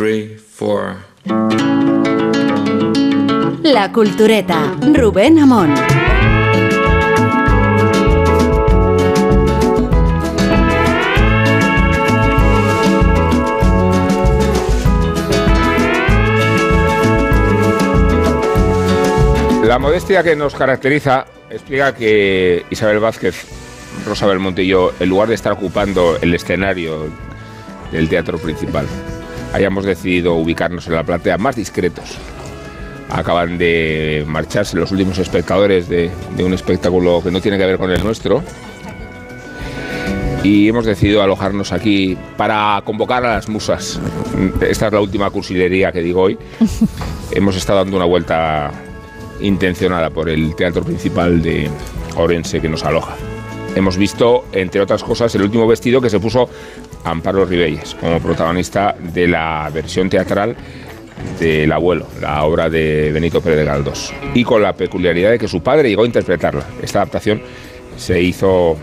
three, four. La Cultureta, Rubén Amón. La modestia que nos caracteriza explica que Isabel Vázquez, Rosa Belmonte y yo, en lugar de estar ocupando el escenario del teatro principal, hayamos decidido ubicarnos en la platea más discretos. Acaban de marcharse los últimos espectadores de, de un espectáculo que no tiene que ver con el nuestro. Y hemos decidido alojarnos aquí para convocar a las musas. Esta es la última cursilería que digo hoy. hemos estado dando una vuelta intencionada por el teatro principal de Orense que nos aloja. Hemos visto, entre otras cosas, el último vestido que se puso Amparo Ribelles como protagonista de la versión teatral del abuelo, la obra de Benito Pérez de Galdós. Y con la peculiaridad de que su padre llegó a interpretarla. Esta adaptación se hizo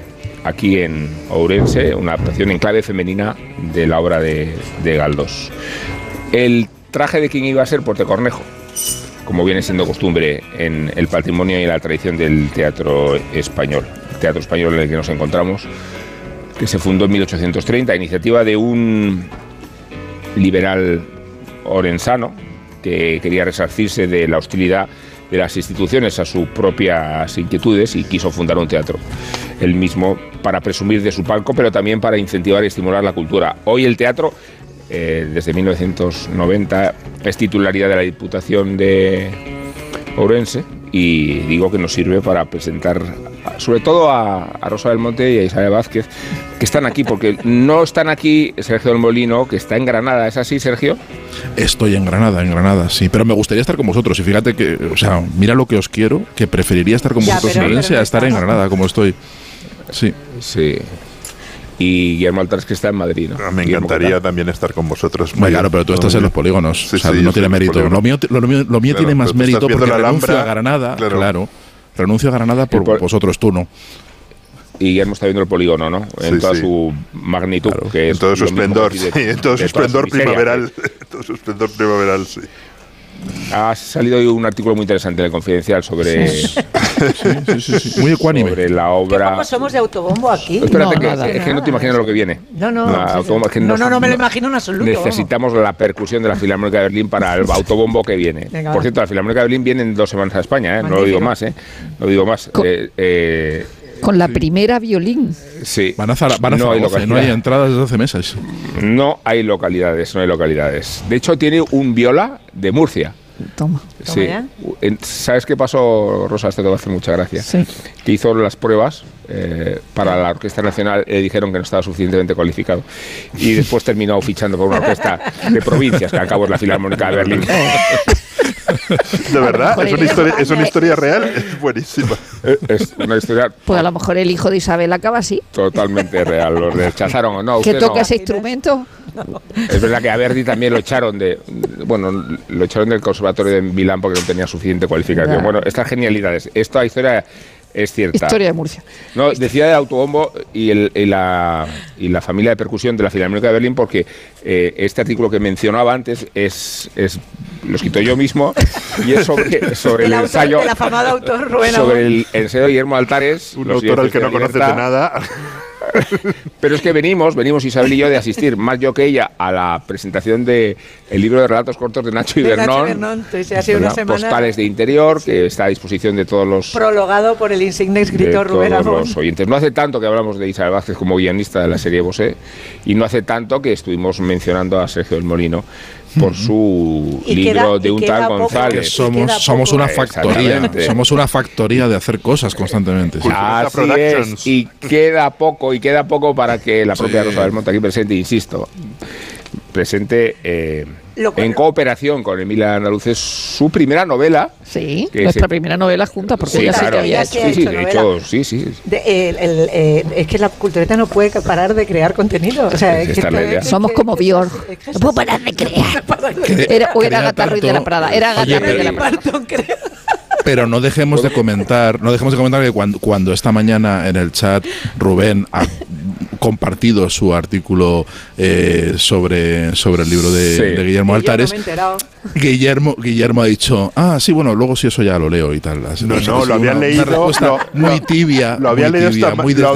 aquí en Ourense, una adaptación en clave femenina de la obra de, Galdós. El traje de quien iba a ser Cornejo como viene siendo costumbre en el patrimonio y la tradición del teatro español, el teatro español en el que nos encontramos, que se fundó en 1830 a iniciativa de un liberal orensano que quería resarcirse de la hostilidad de las instituciones a sus propias inquietudes y quiso fundar un teatro. Él mismo para presumir de su palco, pero también para incentivar y estimular la cultura. Hoy el teatro eh, desde 1990 es titularidad de la Diputación de Ourense y digo que nos sirve para presentar sobre todo a, Rosa del Monte y a Isabel Vázquez, que están aquí, porque no están aquí Sergio del Molino, que está en Granada. ¿Es así, Sergio? Estoy en Granada, en Granada, sí. Pero me gustaría estar con vosotros. Y fíjate que, o sea, mira lo que os quiero, que preferiría estar con vosotros en Ourense a estar en Granada, como estoy. Sí. Sí y Guillermo Altares que está en Madrid. ¿no? Ah, me encantaría también estar con vosotros. claro, pero tú estás en los polígonos, o sea, no tiene mérito. Lo mío, lo mío, tiene más mérito porque renuncio a Granada, claro. renuncio a Granada por, vosotros, tú no. Y Guillermo está viendo el polígono, ¿no? En toda su magnitud. que en todo su esplendor, sí, en todo su esplendor primaveral. en todo su esplendor primaveral, sí. Ha salido hoy un artículo muy interesante en el Confidencial sobre, muy ecuánime. sobre la obra. ¿Cómo somos de autobombo aquí? Espérate, no, que, es que no te imaginas lo que viene. No, no, no, no, no, me lo imagino en absoluto. Necesitamos la percusión de la Filarmónica de Berlín para el autobombo que viene. Por cierto, la Filarmónica de Berlín viene en dos semanas a España, ¿eh? no lo digo más, ¿eh? No lo digo más. Eh, eh, con la primera violín. Sí. Van a, van a no, hay no hay entradas desde hace meses. No hay localidades, no hay localidades. De hecho, tiene un viola de Murcia. Toma. Sí. ¿Sabes qué pasó, Rosa? Esto te va a hacer mucha gracia. Sí. Que hizo las pruebas eh, para la Orquesta Nacional, le dijeron que no estaba suficientemente cualificado. Y después terminó fichando por una orquesta de provincias, que al cabo es la Filarmónica de Berlín. De verdad, es una, historia, es una historia real, es buenísima. Es una historia. Pues a lo mejor el hijo de Isabel acaba así. Totalmente real, lo rechazaron o no. ¿Que toca ese instrumento? Es verdad que a Verdi también lo echaron de. Bueno, lo echaron del Conservatorio de Milán porque no tenía suficiente cualificación. Bueno, estas genialidades. Esta historia es cierta. Historia de Murcia. No, decía del autobombo y, el, y, la, y, la, familia de percusión de la Filarmónica de Berlín porque eh, este artículo que mencionaba antes es, es lo escrito yo mismo y es sobre, sobre el, ensayo el autor sobre el ensayo de Guillermo Altares un autor al que no conoces de nada pero es que venimos, venimos Isabel y yo de asistir, más yo que ella, a la presentación del el libro de relatos cortos de Nacho Ibernón. Postales de interior, que está a disposición de todos los. Prologado por el insigne escritor Rubén los oyentes. No hace tanto que hablamos de Isabel Vázquez como guionista de la serie Bosé, y no hace tanto que estuvimos mencionando a Sergio del Molino por su libro de un tal González. Somos, somos una factoría, somos una factoría de hacer cosas constantemente. Así es, y queda poco, y queda poco para que la propia Rosa del Monte aquí presente, insisto, presente eh, en cooperación con Emilia Andaluces su primera novela. Sí, nuestra primera novela junta, porque ya sé que había hecho. Sí, sí, de hecho, sí, sí. Eh, es que la cultureta no puede parar de crear contenido. O sea, Somos como Björk. No puedo parar de crear. Era, o era Agatha de la Prada. Era Agatha de la Prada. Pero no dejemos de comentar, no dejemos de comentar que cuando, cuando esta mañana en el chat Rubén compartido su artículo eh, sobre, sobre el libro de, Guillermo Altares. Guillermo, Guillermo ha dicho, ah, sí, bueno, luego sí eso ya lo leo y tal. No, no, lo había leído. muy tibia. Lo había leído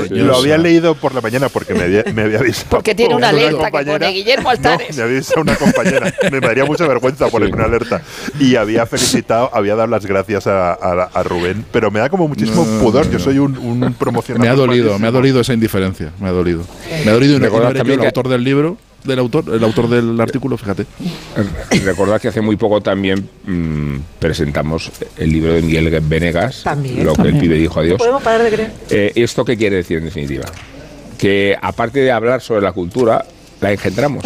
lo, había leído por la mañana porque me había, me había avisado. Porque tiene una alerta que pone Guillermo Altares. me había avisado una compañera. me daría mucha vergüenza ponerme una alerta. Y había felicitado, había dado las gracias a, a, Rubén, pero me da como muchísimo pudor. Yo soy un, un promocional. Me ha dolido, me ha dolido esa indiferencia. Me ha dolido. Me ha dolido y recordar también el autor del libro del autor, el autor del artículo, fíjate. Recordad que hace muy poco también mm, presentamos el libro de Miguel Venegas, lo que el pibe dijo a Dios. Podemos parar de creer. Eh, ¿Esto qué quiere decir en definitiva? Que aparte de hablar sobre la cultura, la engendramos.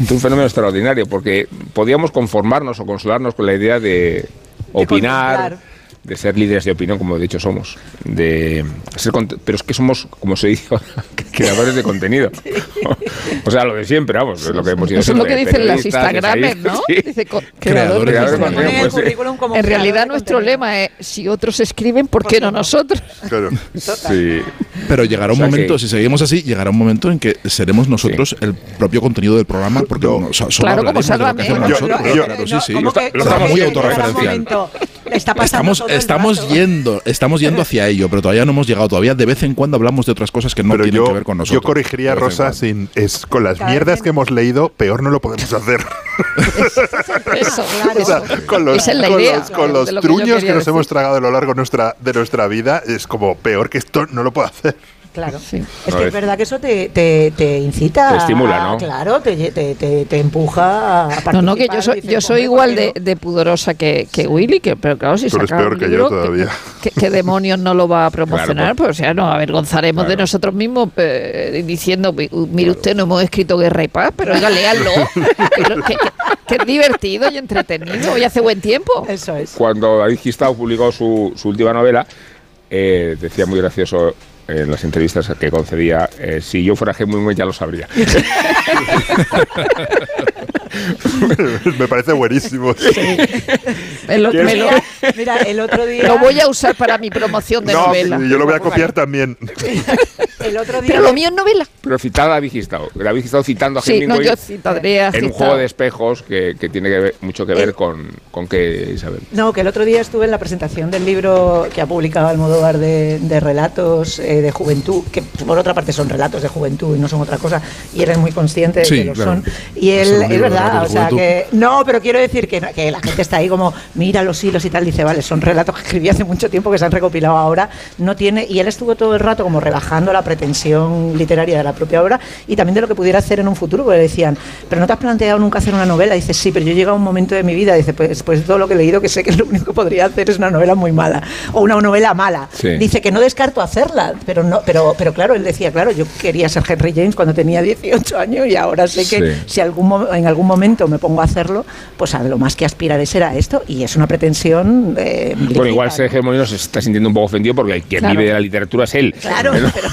Es un fenómeno extraordinario porque podíamos conformarnos o consolarnos con la idea de opinar de ser líderes de opinión, como de hecho somos, de ser pero es que somos, como se dice, creadores de contenido. o sea, lo de siempre, vamos, es lo que hemos ido Eso es lo que dicen las Instagrames, ¿no? Dice creadores de contenido. Pues en realidad nuestro lema es, si otros escriben, ¿por qué no nosotros? Claro. Sí. Pero llegará un momento, si seguimos así, llegará un momento en que seremos nosotros el propio contenido del programa, porque no, solo claro, como Claro, sí, sí. Estamos muy autorreferencial. Está pasando estamos, estamos yendo, estamos yendo hacia ello, pero todavía no hemos llegado. Todavía de vez en cuando hablamos de otras cosas que no tienen que ver con nosotros. Yo corregiría, Rosa, sin, es, con las mierdas que hemos leído, peor no lo podemos hacer. Eso, claro. con los, con los, truños que, nos hemos tragado a lo largo de nuestra, de nuestra vida, es como peor que esto no lo puedo hacer. Claro. Es que es verdad que eso te, te, te incita. Te estimula, ¿no? Claro, te, te, te, empuja a No, no, que yo soy, yo soy igual de, de, pudorosa que, que Willy, que, pero claro, si pero saca es peor que yo todavía. ¿Qué, demonios no lo va a promocionar? pues, o sea, nos avergonzaremos de nosotros mismos eh, diciendo, mire usted, no hemos escrito Guerra y Paz, pero oiga, léanlo. que, es divertido y entretenido y hace buen tiempo. Eso es. Cuando David Gistau publicó su, su última novela, eh, decía muy gracioso en las entrevistas que concedía, eh, si yo fuera Hemingway ya lo sabría. me parece buenísimo. mira, el otro día. Lo voy a usar para mi promoción de novela. Yo lo voy a copiar también. el otro día. Pero lo mío es novela. Pero citada a Vigistado. David Gistado citando a sí. No, yo citaré a En un juego de espejos que, que tiene que ver, mucho que ver con, con qué, Isabel. No, que el otro día estuve en la presentación del libro que ha publicado Almodóvar de, de relatos eh, de juventud, que por otra parte son relatos de juventud y no son otra cosa, y eres muy consciente de que lo son. Y él, es verdad, o sea, que no, pero quiero decir que, que, la gente está ahí como, mira los hilos y tal, dice, vale, son relatos que escribí hace mucho tiempo que se han recopilado ahora, no tiene, y él estuvo todo el rato como rebajando la pretensión literaria de la propia obra y también de lo que pudiera hacer en un futuro, porque le decían, pero no te has planteado nunca hacer una novela, dice, sí, pero yo he llegado a un momento de mi vida, dice, pues, pues todo lo que he leído que sé que lo único que podría hacer es una novela muy mala, o una novela mala. Dice que no descarto hacerla, pero no, pero, pero claro, él decía, claro, yo quería ser Henry James cuando tenía 18 años y ahora sé que si algún, en algún momento me pongo a hacerlo, pues a lo más que aspiraré será esto. Y es una pretensión. Eh, bueno, igual Sergio Molino se está sintiendo un poco ofendido porque el que vive de la literatura es él. Claro, pero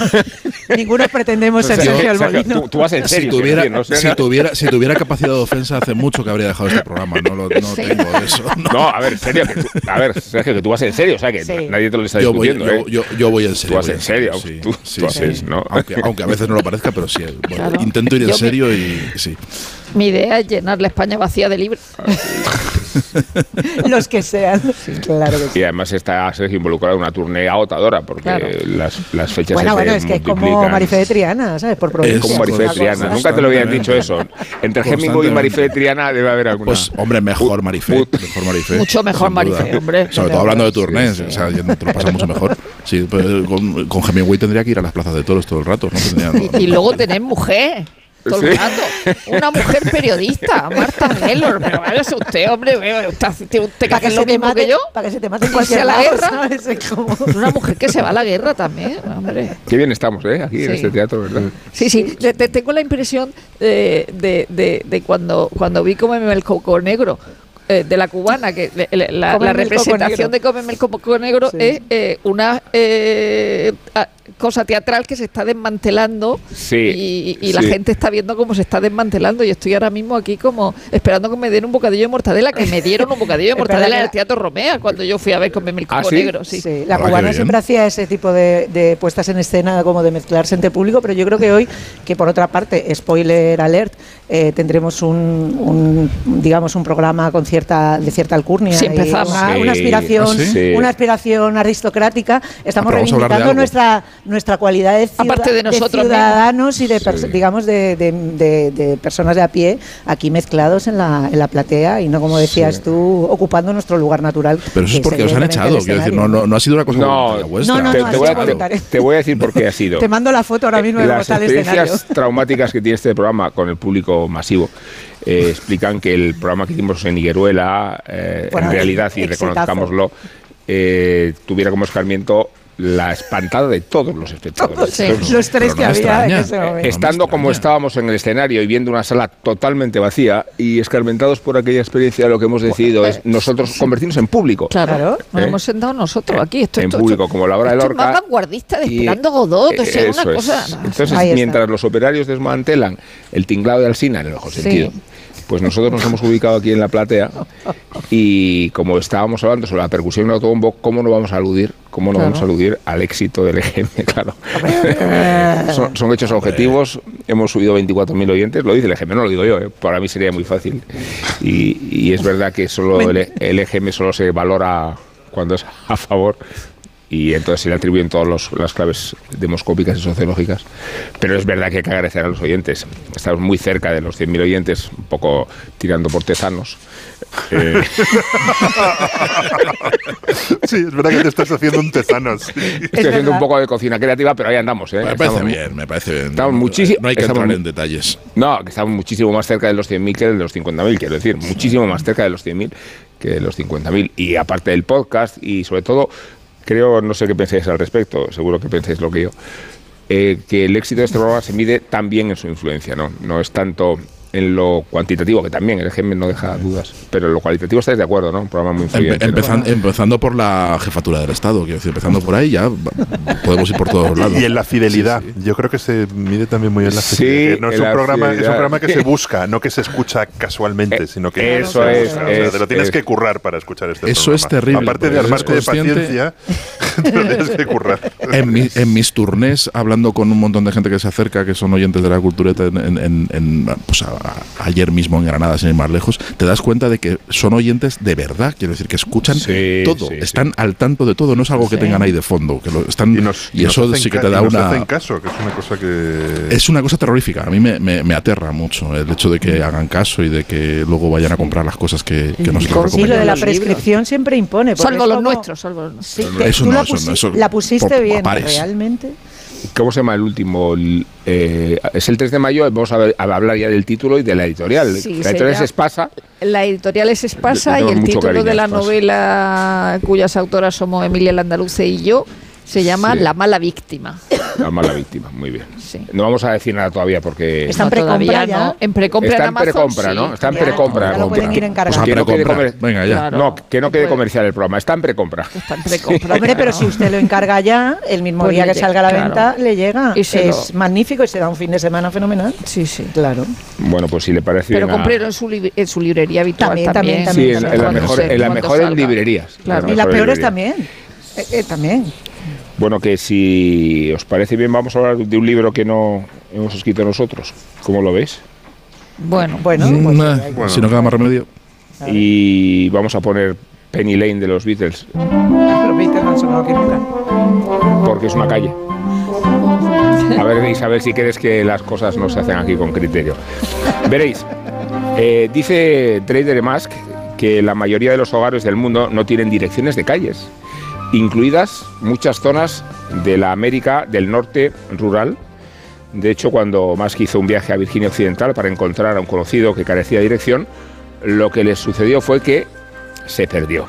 ninguno pretendemos ser Sergio Molino. Tú, vas en serio. Si tuviera, si, tuviera, si tuviera capacidad de ofensa, hace mucho que habría dejado este programa. No, lo, no tengo eso. No. a ver, serio, que tú, a ver, Sergio, que tú vas en serio. O sea, que nadie te lo está discutiendo. Yo voy, ¿eh? yo, yo, voy en serio. Tú vas en serio. tú, ¿no? Aunque, aunque, a veces no lo parezca, pero sí. Intento ir en serio y sí. Mi idea es llenar la España vacía de libros. Los que sean. claro Y además está Sergio involucrado en una turnea agotadora porque las, las, fechas bueno, bueno, es que es como Marifé de Triana, ¿sabes? Por es como Marifé de Triana. Nunca te lo habían dicho eso. Entre Hemingway y Marifé de Triana debe haber alguna. Pues, hombre, mejor Marifé. Mejor Marifé mucho mejor Marifé, hombre. Sobre todo hablando de turnés. O sea, te lo pasa mucho mejor. Sí, pues, con, con Hemingway tendría que ir a las plazas de toros todo el rato. ¿no? y, y luego tener mujer todo el rato. Una mujer periodista, Marta Mellor. Pero váyase usted, hombre, usted, usted para que, lo mismo mate, que yo. Para que se te mate en cualquier la guerra. Como... Una mujer que se va a la guerra también, hombre. Qué bien estamos, ¿eh? Aquí en este teatro, ¿verdad? Sí, sí. Te, tengo la impresión de, de, de, de cuando, cuando vi como el coco negro eh, de la cubana, que la, representación de Cómeme el coco negro es eh, una eh, cosa teatral que se está desmantelando y, la gente está viendo cómo se está desmantelando. Y estoy ahora mismo aquí como esperando que me den un bocadillo de mortadela, que me dieron un bocadillo de mortadela en el Teatro Romea cuando yo fui a ver con mi ¿Ah, negro. Sí. La ah, cubana siempre hacía ese tipo de, puestas en escena como de mezclarse entre público, pero yo creo que hoy, que por otra parte, spoiler alert, eh, tendremos un, digamos un programa con cierta de cierta alcurnia Una, aspiración ¿Ah, una aspiración aristocrática. Estamos reivindicando nuestra nuestra cualidad de, Aparte de, nosotros ciudadanos y de digamos de, de, personas de a pie aquí mezclados en la, en la platea y no como decías tú ocupando nuestro lugar natural pero eso es porque os han echado quiero decir no, no, ha sido una cosa no, vuestra. no, te, voy a, te, voy a, decir por qué ha sido. Te mando la foto ahora mismo de las experiencias traumáticas que tiene este programa con el público masivo. Eh, explican que el programa que hicimos en Higueruela, eh, en realidad, y reconozcámoslo, eh, tuviera como escarmiento la espantada de todos los espectadores. los tres que había Estando como estábamos en el escenario y viendo una sala totalmente vacía y escarmentados por aquella experiencia, lo que hemos decidido es nosotros convertirnos en público. Claro, nos hemos sentado nosotros aquí. Esto, en público, como la hora del Lorca. más vanguardista de Esperando Godot, una cosa... Entonces, mientras los operarios desmantelan el tinglado de Alsina, en el mejor sentido, pues nosotros nos hemos ubicado aquí en la platea y como estábamos hablando sobre la percusión en autobombo, ¿cómo no vamos a aludir? ¿Cómo no vamos a aludir al éxito del EGM? Claro. son, hechos objetivos. Hemos subido 24.000 oyentes. Lo dice el EGM, no lo digo yo. ¿eh? Para mí sería muy fácil. Y, es verdad que solo el, el EGM solo se valora cuando es a favor y entonces se le atribuyen todas las claves demoscópicas y sociológicas. Pero es verdad que hay que agradecer a los oyentes. Estamos muy cerca de los 100.000 oyentes, un poco tirando por tezanos. Eh, sí, es verdad que te estás haciendo un tezanos. Estoy haciendo un poco de cocina creativa, pero ahí andamos. ¿eh? Me parece bien, me parece bien. Estamos muchísimo, no hay que entrar en detalles. No, que estamos muchísimo más cerca de los 100.000 que de los 50.000, quiero decir, muchísimo más cerca de los 100.000 que de los 50.000. Y aparte del podcast y sobre todo creo, no sé qué pensáis al respecto, seguro que pensáis lo que yo, eh, que el éxito de este programa se mide también en su influencia, ¿no? No es tanto en lo cuantitativo, que también el GM no deja dudas, pero en lo cualitativo estáis de acuerdo, ¿no? Un programa muy influyente. Empezando por la jefatura del Estado, quiero decir, empezando por ahí ya podemos ir por todos lados. Y en la fidelidad, yo creo que se mide también muy bien la fidelidad. no es, un programa, es un programa que se busca, no que se escucha casualmente, eh, sino que eso es, te lo tienes que currar para escuchar este eso es terrible. Aparte de armarte de paciencia, te lo tienes que currar. En, mis turnés, hablando con un montón de gente que se acerca, que son oyentes de la cultureta en, en pues, ayer mismo en Granada, sin ir más lejos, te das cuenta de que son oyentes de verdad, quiero decir, que escuchan todo, están al tanto de todo, no es algo que tengan ahí de fondo, que lo están y, eso sí que te da una caso, que es una cosa que es una cosa terrorífica, a mí me, me, aterra mucho el hecho de que hagan caso y de que luego vayan a comprar las cosas que, que nosotros Sí, lo de la prescripción siempre impone. Salvo los nuestros, salvo Sí, eso no, la, pusiste bien, realmente. ¿Cómo se llama el último? Eh, es el 3 de mayo, vamos a, hablar ya del título y de la editorial. la editorial es Espasa. La editorial es Espasa y el título de la novela cuyas autoras somos Emilia Landaluce y yo se llama La mala víctima. La mala víctima, muy bien. No vamos a decir nada todavía porque... Está en precompra ya. En precompra Está en precompra, ¿no? Está en precompra. lo pueden ir encargando. Que no quede Venga, ya. No, que no quede comercial el programa. Está en precompra. Está en precompra. Hombre, pero si usted lo encarga ya, el mismo pues día que salga a la venta, le llega. es magnífico y se da un fin de semana fenomenal. Sí, sí. Claro. Bueno, pues si le parece Pero comprero en su, en su librería habitual también. También, también. Sí, en, la mejor, en la mejor en librerías. Y las peores también. Eh, eh, también. Bueno, que si os parece bien, vamos a hablar de un libro que no hemos escrito nosotros. ¿Cómo lo veis? Bueno, bueno, mm, pues, si no queda más remedio. Y vamos a poner Penny Lane de los Beatles. Los Beatles no han sonado aquí nunca. Porque es una calle. A ver, Isabel, si quieres que las cosas no se hacen aquí con criterio. Veréis, eh, dice Trader Musk que la mayoría de los hogares del mundo no tienen direcciones de calles incluidas muchas zonas de la América del Norte rural. De hecho, cuando Musk hizo un viaje a Virginia Occidental para encontrar a un conocido que carecía de dirección, lo que le sucedió fue que se perdió.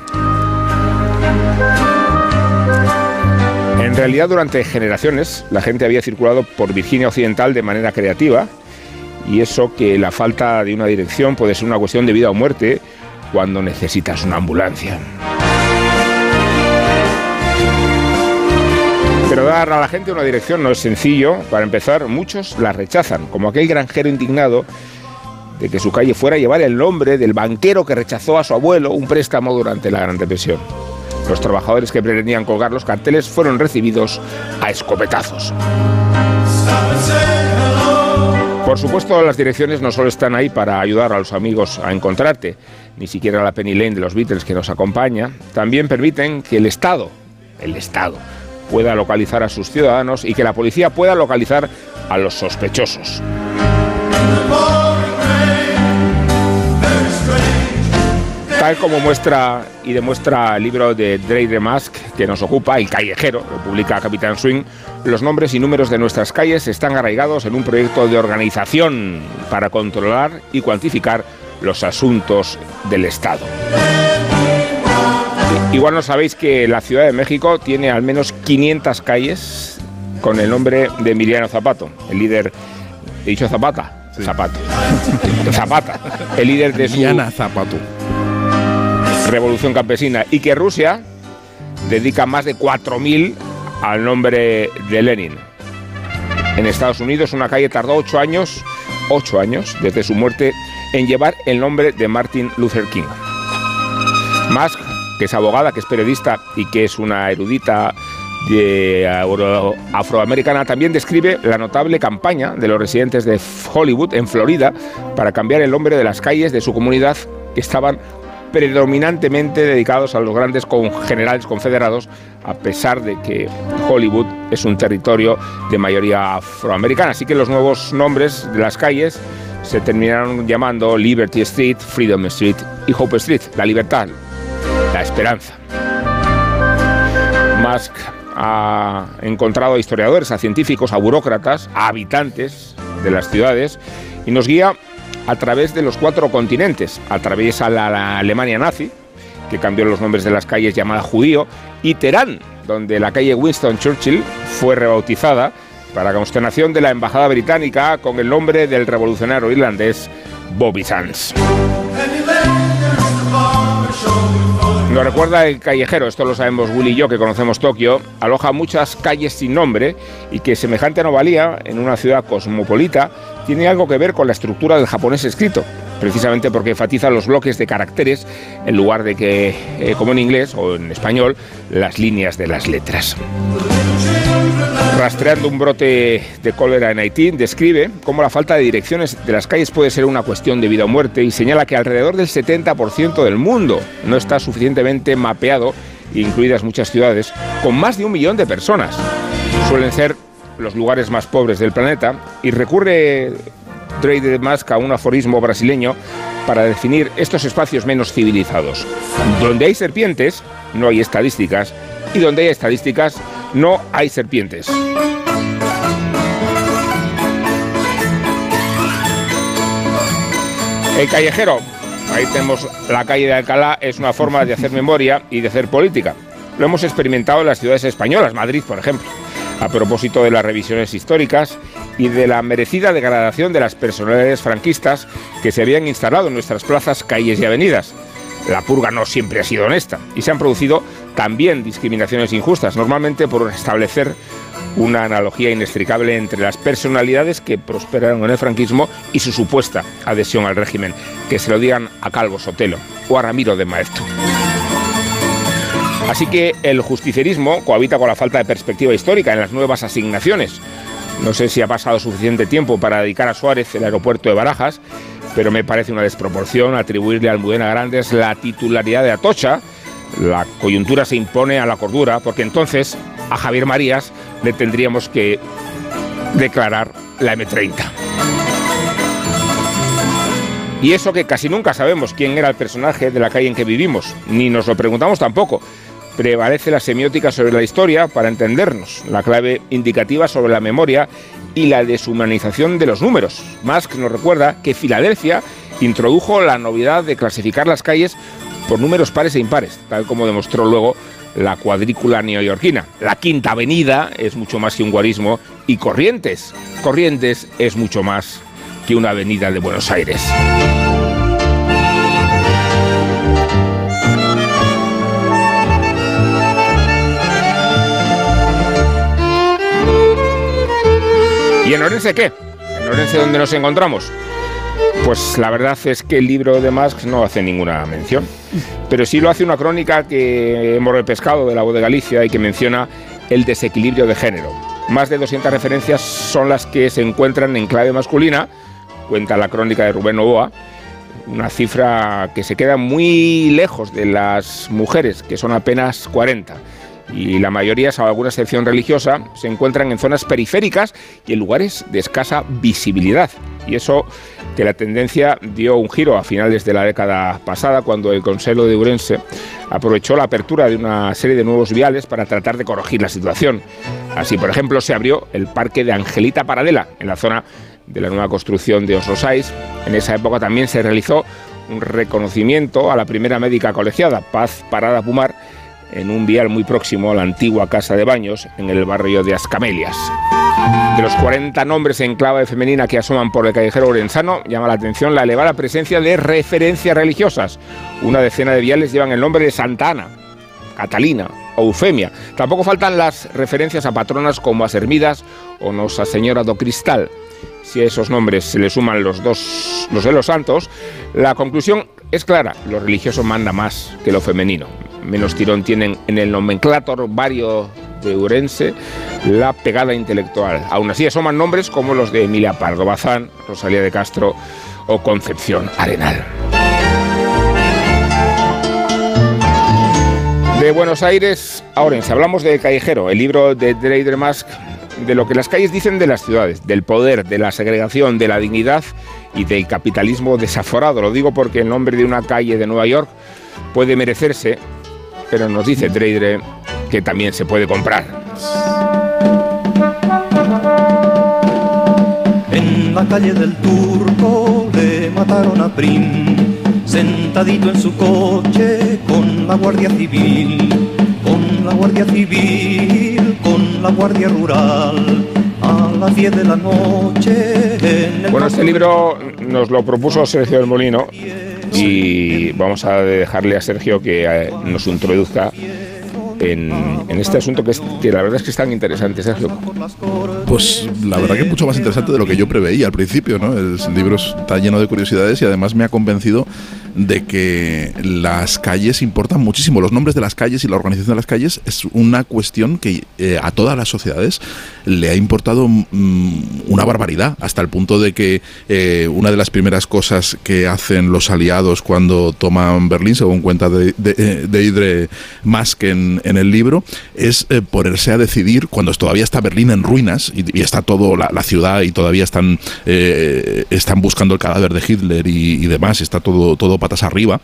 En realidad, durante generaciones, la gente había circulado por Virginia Occidental de manera creativa, y eso que la falta de una dirección puede ser una cuestión de vida o muerte cuando necesitas una ambulancia. Pero dar a la gente una dirección no es sencillo. Para empezar, muchos la rechazan, como aquel granjero indignado de que su calle fuera a llevar el nombre del banquero que rechazó a su abuelo un préstamo durante la Gran Depresión. Los trabajadores que pretendían colgar los carteles fueron recibidos a escopetazos. Por supuesto, las direcciones no solo están ahí para ayudar a los amigos a encontrarte, ni siquiera la Penny Lane de los Beatles que nos acompaña, también permiten que el Estado, el Estado, pueda localizar a sus ciudadanos y que la policía pueda localizar a los sospechosos. Tal como muestra y demuestra el libro de Dre Mask que nos ocupa, El Callejero, lo publica Capitán Swing, los nombres y números de nuestras calles están arraigados en un proyecto de organización para controlar y cuantificar los asuntos del Estado. Igual no sabéis que la Ciudad de México tiene al menos 500 calles con el nombre de Emiliano Zapato, el líder, he dicho Zapata, Zapato, Zapata, el líder de su Zapato. revolución campesina y que Rusia dedica más de 4.000 al nombre de Lenin. En Estados Unidos una calle tardó 8 años, 8 años desde su muerte en llevar el nombre de Martin Luther King. Musk que es abogada, que es periodista y que es una erudita afroamericana, también describe la notable campaña de los residentes de Hollywood, en Florida, para cambiar el nombre de las calles de su comunidad que estaban predominantemente dedicados a los grandes generales confederados, a pesar de que Hollywood es un territorio de mayoría afroamericana. Así que los nuevos nombres de las calles se terminaron llamando Liberty Street, Freedom Street y Hope Street, la libertad, la esperanza. Musk ha encontrado a historiadores, a científicos, a burócratas, a habitantes de las ciudades y nos guía a través de los cuatro continentes. Atraviesa la, la Alemania nazi, que cambió los nombres de las calles llamada Judío, y Teherán, donde la calle Winston Churchill fue rebautizada para consternación de la embajada británica con el nombre del revolucionario irlandés Bobby Sands. Nos recuerda el callejero, esto lo sabemos Willy y yo que conocemos Tokio, aloja muchas calles sin nombre y que semejante anomalía en una ciudad cosmopolita tiene algo que ver con la estructura del japonés escrito, precisamente porque enfatiza los bloques de caracteres en lugar de que, eh, como en inglés o en español, las líneas de las letras. Rastreando un brote de cólera en Haití, describe cómo la falta de direcciones de las calles puede ser una cuestión de vida o muerte y señala que alrededor del 70% del mundo no está suficientemente mapeado, incluidas muchas ciudades, con más de un millón de personas. Suelen ser los lugares más pobres del planeta y recurre Trade Musk a un aforismo brasileño para definir estos espacios menos civilizados. Donde hay serpientes, no hay estadísticas, y donde hay estadísticas, no hay serpientes. El callejero, ahí tenemos la calle de Alcalá, es una forma de hacer memoria y de hacer política. Lo hemos experimentado en las ciudades españolas, Madrid, por ejemplo, a propósito de las revisiones históricas y de la merecida degradación de las personalidades franquistas que se habían instalado en nuestras plazas, calles y avenidas. La purga no siempre ha sido honesta y se han producido también discriminaciones injustas, normalmente por establecer una analogía inextricable entre las personalidades que prosperaron en el franquismo y su supuesta adhesión al régimen, que se lo digan a Calvo Sotelo o a Ramiro de Maeztu. Así que el justicerismo cohabita con la falta de perspectiva histórica en las nuevas asignaciones. No sé si ha pasado suficiente tiempo para dedicar a Suárez el aeropuerto de Barajas, pero me parece una desproporción atribuirle a Almudena Grandes la titularidad de Atocha. La coyuntura se impone a la cordura, porque entonces a Javier Marías le tendríamos que declarar la M30. Y eso que casi nunca sabemos quién era el personaje de la calle en que vivimos, ni nos lo preguntamos tampoco. Prevalece la semiótica sobre la historia para entendernos, la clave indicativa sobre la memoria y la deshumanización de los números. Musk nos recuerda que Filadelfia introdujo la novedad de clasificar las calles por números pares e impares, tal como demostró luego la cuadrícula neoyorquina. La Quinta Avenida es mucho más que un guarismo y Corrientes, Corrientes es mucho más que una avenida de Buenos Aires. Orense qué? ¿En Orense donde nos encontramos? Pues la verdad es que el libro de Musk no hace ninguna mención, pero sí lo hace una crónica que hemos repescado de la voz de Galicia y que menciona el desequilibrio de género. Más de 200 referencias son las que se encuentran en clave masculina, cuenta la crónica de Rubén Oboa, una cifra que se queda muy lejos de las mujeres, que son apenas 40 y la mayoría, salvo alguna excepción religiosa, se encuentran en zonas periféricas y en lugares de escasa visibilidad. Y eso que la tendencia dio un giro a finales de la década pasada, cuando el Consejo de Urense aprovechó la apertura de una serie de nuevos viales para tratar de corregir la situación. Así, por ejemplo, se abrió el Parque de Angelita Paradela, en la zona de la nueva construcción de Osrosais. En esa época también se realizó un reconocimiento a la primera médica colegiada, Paz Parada Pumar, en un vial muy próximo a la antigua casa de baños en el barrio de Ascamelias. De los 40 nombres en clave femenina que asoman por el callejero orensano, llama la atención la elevada presencia de referencias religiosas. Una decena de viales llevan el nombre de Santa Ana, Catalina o Eufemia. Tampoco faltan las referencias a patronas como a Sermidas o Nosa Señora do Cristal. Si a esos nombres se le suman los dos, los de los santos, la conclusión es clara, lo religioso manda más que lo femenino menos tirón tienen en el nomenclator vario de Urense la pegada intelectual. Aún así asoman nombres como los de Emilia Pardo Bazán, Rosalía de Castro o Concepción Arenal. De Buenos Aires a Orense, hablamos de Callejero, el libro de Drader Musk, de lo que las calles dicen de las ciudades, del poder, de la segregación, de la dignidad y del capitalismo desaforado. Lo digo porque el nombre de una calle de Nueva York puede merecerse pero nos dice Treidre que también se puede comprar. En la calle del Turco le mataron a Prim, sentadito en su coche con la Guardia Civil, con la Guardia Civil, con la Guardia Rural. A las 10 de la noche. bueno, este libro nos lo propuso Sergio del Molino y vamos a dejarle a Sergio que eh, nos introduzca en, este asunto que, es, que la verdad es que es tan interesante, Sergio. Pues la verdad que es mucho más interesante de lo que yo preveía al principio, ¿no? El libro está lleno de curiosidades y además me ha convencido de que las calles importan muchísimo. Los nombres de las calles y la organización de las calles es una cuestión que eh, a todas las sociedades le ha importado mm, una barbaridad, hasta el punto de que eh, una de las primeras cosas que hacen los aliados cuando toman Berlín, según cuenta de, de, Idre Mask en, en, el libro, es eh, ponerse a decidir, cuando todavía está Berlín en ruinas y, está todo la, ciudad y todavía están, están buscando el cadáver de Hitler y, y demás, está todo, todo patas arriba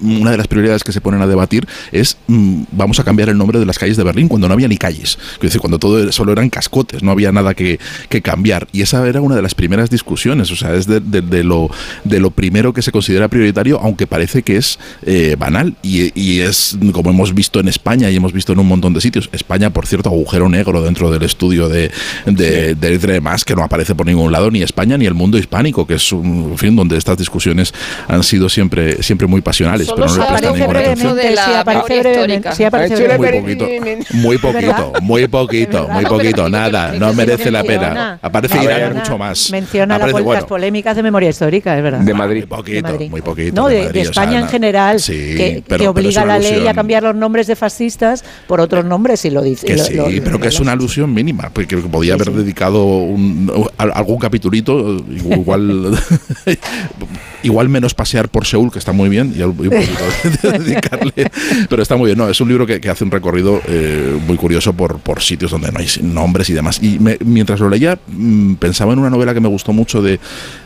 una de las prioridades que se ponen a debatir es mm, vamos a cambiar el nombre de las calles de Berlín cuando no había ni calles, es decir, cuando todo solo eran cascotes, no había nada que, cambiar. Y esa era una de las primeras discusiones, o sea, es de, lo, de lo primero que se considera prioritario, aunque parece que es eh, banal. Y, es, como hemos visto en España y hemos visto en un montón de sitios, España, por cierto, agujero negro dentro del estudio de, de, de más que no aparece por ningún lado, ni España ni el mundo hispánico, que es un fin donde estas discusiones han sido siempre, siempre muy pasionales pero no le prestan ninguna atención. De la sí, aparece brevemente. Sí, aparece muy poquito, muy poquito, muy poquito, muy poquito, nada, no merece la pena. Aparece Irán mucho más. Menciona las polémicas de memoria histórica, es verdad. De Madrid. Muy poquito, muy poquito. No, de España en general, que obliga la ley a cambiar los nombres de fascistas por otros nombres y lo dice. Que sí, pero que es una alusión mínima, porque podía haber dedicado algún capitulito, igual igual menos pasear por Seúl, que está muy bien, y un poquito dedicarle, pero está muy bien. No, es un libro que, hace un recorrido eh, muy curioso por, por sitios donde no hay nombres y demás. Y mientras lo leía, mm, pensaba en una novela que me gustó mucho de,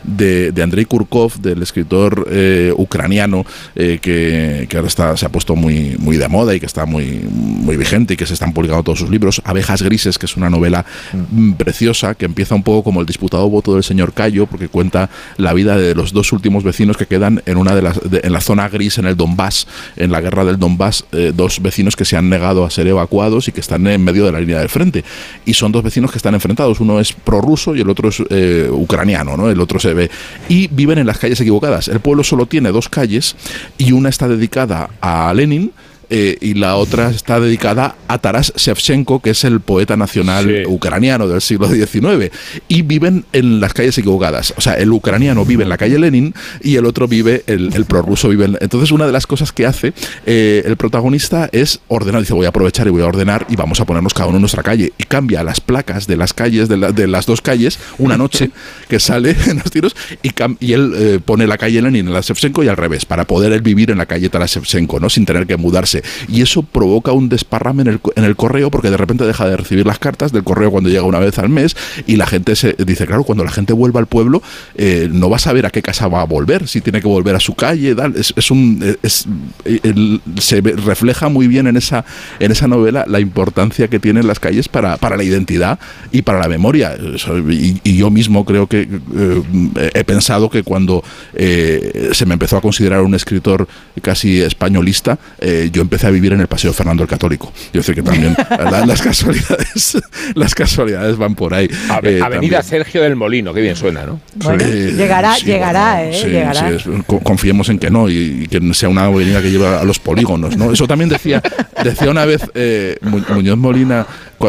de, Andrei Kurkov, del escritor eh, ucraniano, eh, que, que, ahora está, se ha puesto muy, muy de moda y que está muy, muy vigente y que se están publicando todos sus libros. Abejas Grises, que es una novela mm, preciosa, que empieza un poco como el disputado voto del señor Cayo, porque cuenta la vida de los dos últimos vecinos que quedan en una de las en la zona gris en el Donbass, en la guerra del Donbass, eh, dos vecinos que se han negado a ser evacuados y que están en medio de la línea del frente. Y son dos vecinos que están enfrentados, uno es prorruso y el otro es eh, ucraniano, ¿no? El otro se ve y viven en las calles equivocadas. El pueblo solo tiene dos calles y una está dedicada a Lenin eh, y la otra está dedicada a Taras Shevchenko, que es el poeta nacional ucraniano del siglo XIX. Y viven en las calles equivocadas. O sea, el ucraniano vive en la calle Lenin y el otro vive, el, el prorruso vive en... Entonces, una de las cosas que hace eh, el protagonista es ordenar. Dice, voy a aprovechar y voy a ordenar y vamos a ponernos cada uno en nuestra calle. Y cambia las placas de las calles, de, de las dos calles, una noche que sale en los tiros y, y él eh, pone la calle Lenin en la Shevchenko y al revés, para poder él vivir en la calle Taras ¿no? Sin tener que mudarse. Y eso provoca un desparrame en el, correo porque de repente deja de recibir las cartas del correo cuando llega una vez al mes y la gente se dice, claro, cuando la gente vuelva al pueblo eh, no va a saber a qué casa va a volver, si tiene que volver a su calle, Es, un, se refleja muy bien en esa, en esa novela la importancia que tienen las calles para, para la identidad y para la memoria. Y, yo mismo creo que eh, he pensado que cuando eh, se me empezó a considerar un escritor casi españolista, yo empecé a vivir en el Paseo Fernando el Católico. Yo sé que también las casualidades las casualidades van por ahí. Avenida Sergio del Molino, qué bien suena, ¿no? llegará, llegará, ¿eh? confiemos en que no y, que sea una avenida que lleva a los polígonos, ¿no? Eso también decía, decía una vez eh, Muñoz Molina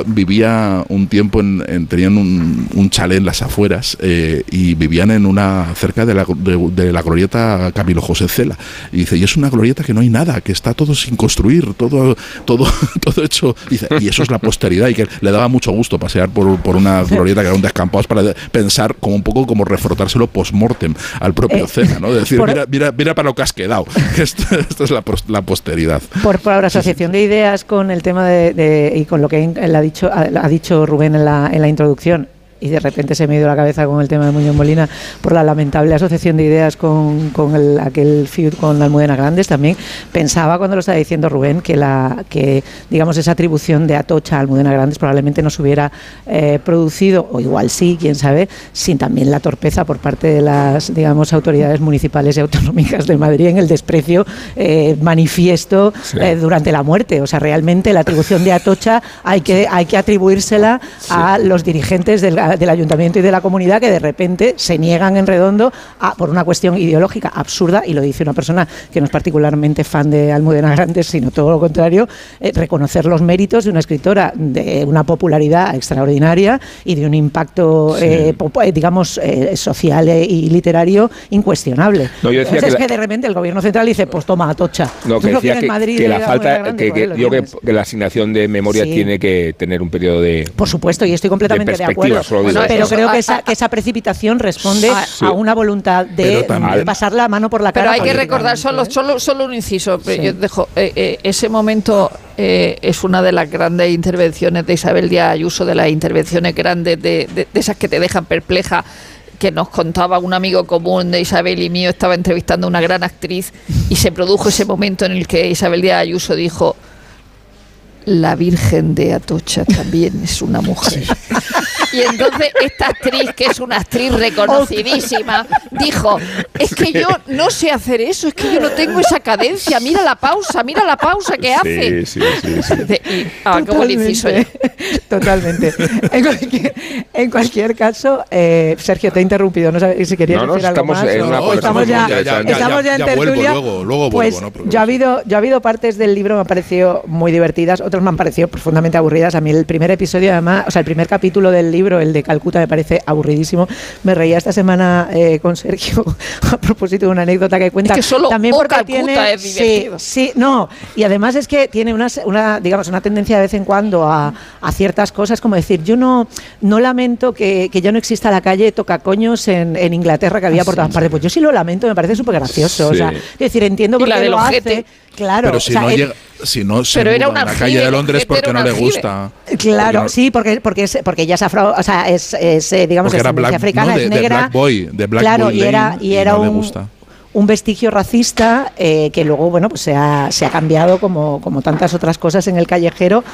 vivía un tiempo en, tenían un, un, chalet en las afueras eh, y vivían en una cerca de la, de, la glorieta Camilo José Cela. Y dice y es una glorieta que no hay nada que está todo sin construir todo todo todo hecho y eso es la posteridad y que le daba mucho gusto pasear por, por una glorieta que era un descampado para pensar como un poco como refrotárselo post-mortem al propio eh, Cela ¿no? decir mira, mira, mira para lo que has quedado esto, es la, la posteridad. Por, por asociación de ideas con el tema de, y con lo que la dicho, ha, dicho Rubén en la, en la introducción, y de repente se me ha ido la cabeza con el tema de Muñoz Molina por la lamentable asociación de ideas con, con el, aquel feud con Almudena Grandes también. Pensaba cuando lo estaba diciendo Rubén que la que digamos esa atribución de Atocha a Almudena Grandes probablemente no se hubiera eh, producido o igual sí quién sabe sin también la torpeza por parte de las digamos autoridades municipales y autonómicas de Madrid en el desprecio eh, manifiesto eh, durante la muerte. O sea realmente la atribución de Atocha hay que hay que atribuírsela a los dirigentes del del ayuntamiento y de la comunidad que de repente se niegan en redondo a, por una cuestión ideológica absurda, y lo dice una persona que no es particularmente fan de Almudena Grandes, sino todo lo contrario, eh, reconocer los méritos de una escritora de una popularidad extraordinaria y de un impacto, eh, eh, digamos, social y literario incuestionable. No, yo decía es que, de repente el gobierno central dice, pues toma, tocha. No, que decía que, la falta, que, yo que, la asignación de memoria tiene que tener un periodo de... Por supuesto, y estoy completamente de acuerdo pero creo que esa, que esa precipitación responde a una voluntad de, pasar la mano por la cara. Pero hay que recordar, solo, solo, solo un inciso, yo dejo, eh, eh, ese momento eh, es una de las grandes intervenciones de Isabel Díaz Ayuso, de las intervenciones grandes, de, de, esas que te dejan perpleja que nos contaba un amigo común de Isabel y mío, estaba entrevistando a una gran actriz y se produjo ese momento en el que Isabel Díaz Ayuso dijo, la Virgen de Atocha también es una mujer. Y entonces esta actriz, que es una actriz reconocidísima, dijo, es que yo no sé hacer eso, es que yo no tengo esa cadencia, mira la pausa, mira la pausa que hace. Sí, sí, sí. Y, ah, Totalmente. Totalmente. En cualquier, caso, eh, Sergio, te he interrumpido, no sé si querías decir algo más. estamos ya, estamos ya, en tertulia. Luego, luego pues, yo, ha habido, yo ha habido partes del libro me han parecido muy divertidas, otras me han parecido profundamente aburridas. A mí el primer episodio, además, o sea, el primer capítulo del libro, el de Calcuta, me parece aburridísimo. Me reía esta semana eh, con Sergio a propósito de una anécdota que cuenta. Es que solo también porque Calcuta tiene, es divertido. Sí, sí, no. Y además es que tiene una, una, digamos, una tendencia de vez en cuando a, a ciertas cosas, como decir, yo no, no lamento que, que ya no exista la calle tocacoños en, en Inglaterra que había por todas partes. Pues yo sí lo lamento, me parece súper gracioso. O sea, es decir, entiendo por qué lo hace. Claro, pero si no llega, si no se pero era una en la calle de Londres porque no le gusta. Claro, sí, porque porque es, porque ella es afro, o sea, es, es eh, digamos es africana, es negra. De Black Boy, de Black claro, Boy y era y era un, un vestigio racista eh, que luego bueno pues se ha, se ha cambiado como, como tantas otras cosas en el callejero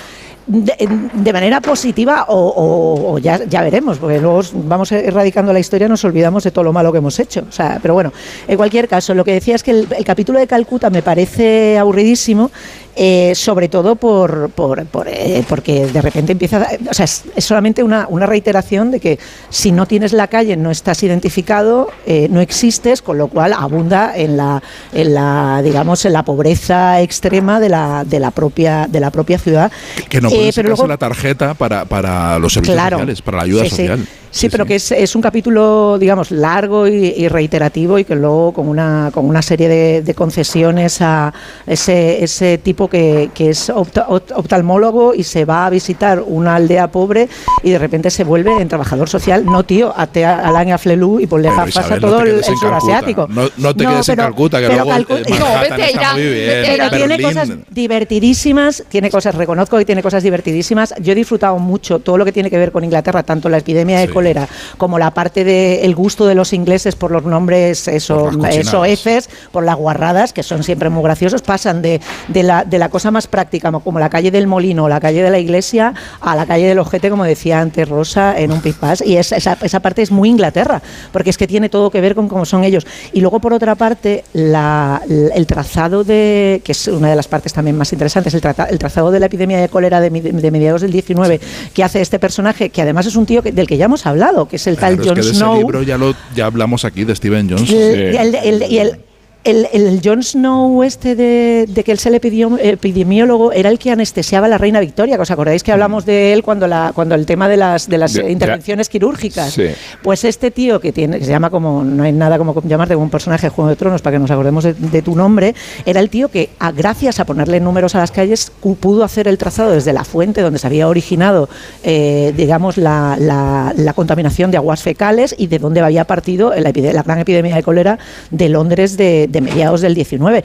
de, manera positiva o, ya, ya, veremos, porque luego vamos erradicando la historia, nos olvidamos de todo lo malo que hemos hecho. O sea, pero bueno, en cualquier caso, lo que decía es que el, capítulo de Calcuta me parece aburridísimo eh, sobre todo por, por, eh, porque de repente empieza, o sea, es, solamente una, una, reiteración de que si no tienes la calle, no estás identificado, eh, no existes, con lo cual abunda en la, en la, digamos, en la pobreza extrema de la, de la propia, de la propia ciudad. Que no puedes pero la tarjeta para, para los servicios sociales, para la ayuda social. Sí, pero que es, es, un capítulo, digamos, largo y, reiterativo y que luego con una, con una serie de, concesiones a ese, ese tipo que, que es oftalmólogo y se va a visitar una aldea pobre y de repente se vuelve en trabajador social. No, tío, a Alain a Flelú y por dejar pasa todo el, surasiático. No, no te quedes en Calcuta, que luego Calcu Pero tiene cosas divertidísimas, tiene cosas, reconozco que tiene cosas divertidísimas. Yo he disfrutado mucho todo lo que tiene que ver con Inglaterra, tanto la epidemia de cólera, como la parte del gusto de los ingleses por los nombres eso, Fs, por las guarradas, que son siempre muy graciosos, pasan de, de, la, de la cosa más práctica, como la calle del Molino, la calle de la iglesia, a la calle del Ojete, como decía antes Rosa, en un pispás. Y esa, esa parte es muy Inglaterra, porque es que tiene todo que ver con cómo son ellos. Y luego, por otra parte, la, el trazado de, que es una de las partes también más interesantes, el, el trazado de la epidemia de cólera de, de, mediados del 19, que hace este personaje, que además es un tío del que ya hemos hablado, que es el tal Jon Snow. libro ya, lo, ya hablamos aquí de Steven Jones. y el el, el Jon Snow este de, que él es el epidemiólogo era el que anestesiaba a la reina Victoria, que os acordáis que hablamos de él cuando la cuando el tema de las de las intervenciones quirúrgicas. Pues este tío que tiene que se llama como no hay nada como llamarte como un personaje de Juego de Tronos para que nos acordemos de, tu nombre, era el tío que gracias a ponerle números a las calles pudo hacer el trazado desde la fuente donde se había originado eh, digamos la, la, contaminación de aguas fecales y de dónde había partido la, la gran epidemia de cólera de Londres de de mediados del 19.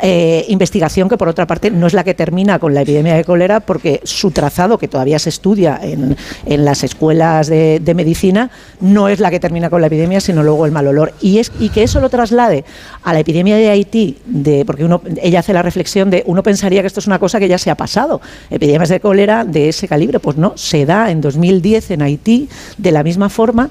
Eh, investigación que por otra parte no es la que termina con la epidemia de cólera porque su trazado, que todavía se estudia en, en las escuelas de, medicina, no es la que termina con la epidemia, sino luego el mal olor. Y, es, y que eso lo traslade a la epidemia de Haití, de, porque uno, ella hace la reflexión de uno pensaría que esto es una cosa que ya se ha pasado. Epidemias de cólera de ese calibre, pues no, se da en 2010 en Haití de la misma forma.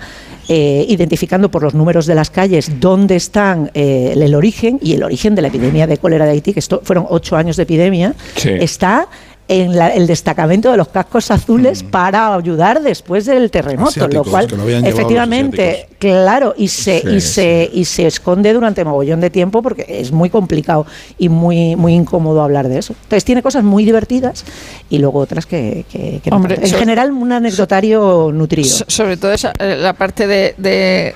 Eh, identificando por los números de las calles dónde están eh, el origen y el origen de la epidemia de cólera de Haití, que esto fueron ocho años de epidemia, está en el destacamento de los cascos azules para ayudar después del terremoto, lo cual efectivamente, claro, y se y se y se esconde durante mogollón de tiempo porque es muy complicado y muy muy incómodo hablar de eso. Entonces tiene cosas muy divertidas y luego otras que, en general un anecdotario nutrido. sobre todo esa, eh, la parte de,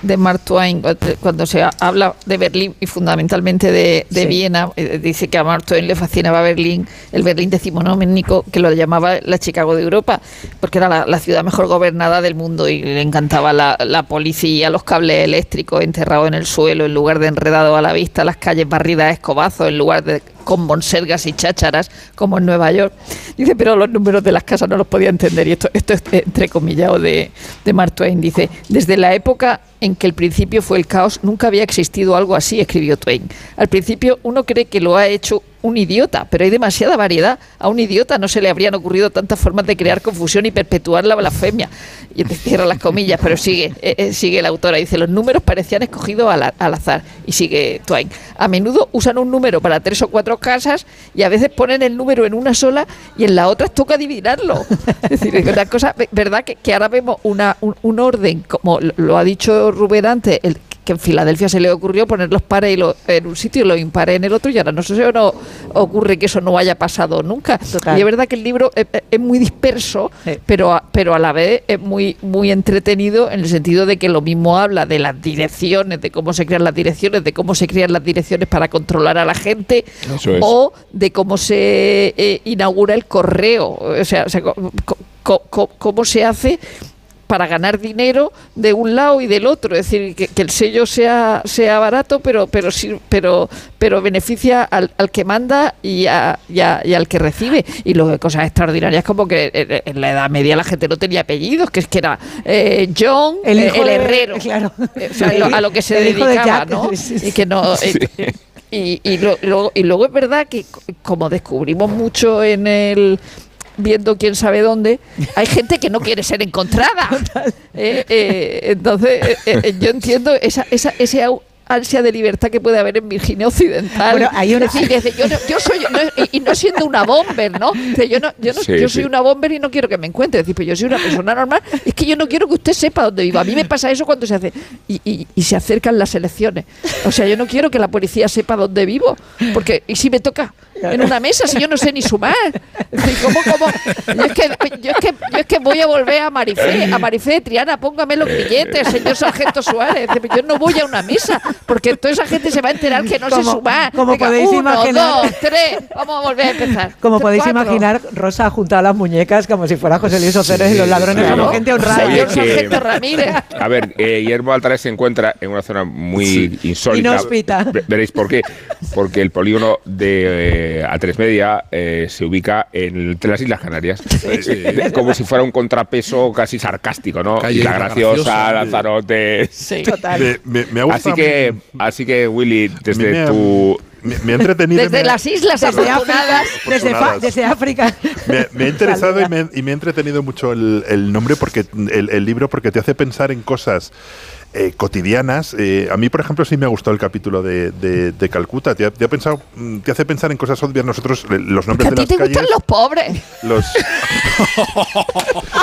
de, Mark Twain cuando se habla de Berlín y fundamentalmente de, Viena, eh, dice que a Mark Twain le fascinaba Berlín, el Berlín decimonónico que lo llamaba la Chicago de Europa, porque era la, ciudad mejor gobernada del mundo y le encantaba la, policía, los cables eléctricos enterrados en el suelo en lugar de enredado a la vista, las calles barridas a escobazos en lugar de con monsergas y chácharas como en Nueva York. Dice, pero los números de las casas no los podía entender y esto, esto es entrecomillado de, de Mark Twain. Dice, desde la época en que el principio fue el caos, nunca había existido algo así, escribió Twain. Al principio uno cree que lo ha hecho un idiota, pero hay demasiada variedad. A un idiota no se le habrían ocurrido tantas formas de crear confusión y perpetuar la blasfemia. Y te cierra las comillas, pero sigue, eh, eh, sigue la autora. Dice, los números parecían escogidos al, al, azar. Y sigue Twain. A menudo usan un número para tres o cuatro casas y a veces ponen el número en una sola y en la otra toca adivinarlo. Es decir, una cosa, verdad que, que ahora vemos una, un, un, orden, como lo ha dicho Rubén antes, el, que en Filadelfia se le ocurrió poner los pares en un sitio y los impares en el otro y ahora no sé si no ocurre que eso no haya pasado nunca. Y es verdad que el libro es, muy disperso, pero, a, pero a la vez es muy, muy entretenido en el sentido de que lo mismo habla de las direcciones, de cómo se crean las direcciones, de cómo se crean las direcciones para controlar a la gente o de cómo se eh, inaugura el correo, o sea, cómo se hace para ganar dinero de un lado y del otro, es decir, que, el sello sea, sea barato, pero pero sí, pero pero beneficia al, que manda y, al que recibe. Y luego cosas extraordinarias como que en la Edad Media la gente no tenía apellidos, que es que era eh, John, el, eh, herrero, claro. Eh, a lo que se dedicaba, ¿no? Y que no. y, y, luego, y luego es verdad que como descubrimos mucho en el viendo quién sabe dónde, hay gente que no quiere ser encontrada. Eh, eh, entonces, eh, yo entiendo esa, esa, ese ansia de libertad que puede haber en Virginia Occidental. Bueno, hay una- Es decir, dice, yo, no- yo soy, no- y, y no siendo una bomber, ¿no? Yo no, yo, no- Sí, yo sí. soy una bomber y no quiero que me encuentre. Es decir, pues yo soy una persona normal. Es que yo no quiero que usted sepa dónde vivo. A mí me pasa eso cuando se hace y, y- y se acercan las elecciones. O sea, yo no quiero que la policía sepa dónde vivo, porque y si me toca en una mesa si yo no sé ni sumar. Es decir, ¿cómo, cómo? Yo, es que, yo, es que, yo es que voy a volver a Marifé, a Marifé de Triana, póngame los billetes, señor Sargento Suárez. Yo no voy a una misa, porque toda esa gente se va a enterar que no Como- sumar. como podéis uno, imaginar- dos, tres, vamos a volver a empezar. Como podéis Cuatro. imaginar, Rosa ha juntado las muñecas como si fuera José Luis Oceres y los ladrones claro. como gente honrada. Oye, Señor que- Sargento Ramírez. A ver, eh, Guillermo Altares se encuentra en una zona muy insólita. Inhóspita. Ve- Veréis por qué. Porque el polígono de eh, A3 Media eh, se ubica en- entre las Islas Canarias. Eh, Como si fuera un contrapeso casi sarcástico, ¿no? Calle Y la graciosa, Graciosa. Lanzarote. Sí. Total. Me, me- me ha Así gustado. Que, así que Willy, desde me tu. me- me ha entretenido. Desde me- las islas Desde África, afortunadas. desde, fa- desde África. Me, me ha interesado y me, y me ha entretenido mucho el, el nombre porque el, el libro porque te hace pensar en cosas eh, cotidianas. Eh, a mí, por ejemplo, sí me ha gustado el capítulo de, de- de Calcuta. Te, ha- te ha pensado, mm, te hace pensar en cosas obvias. Nosotros, eh, los nombres a de ti las te calles. gustan los pobres. los-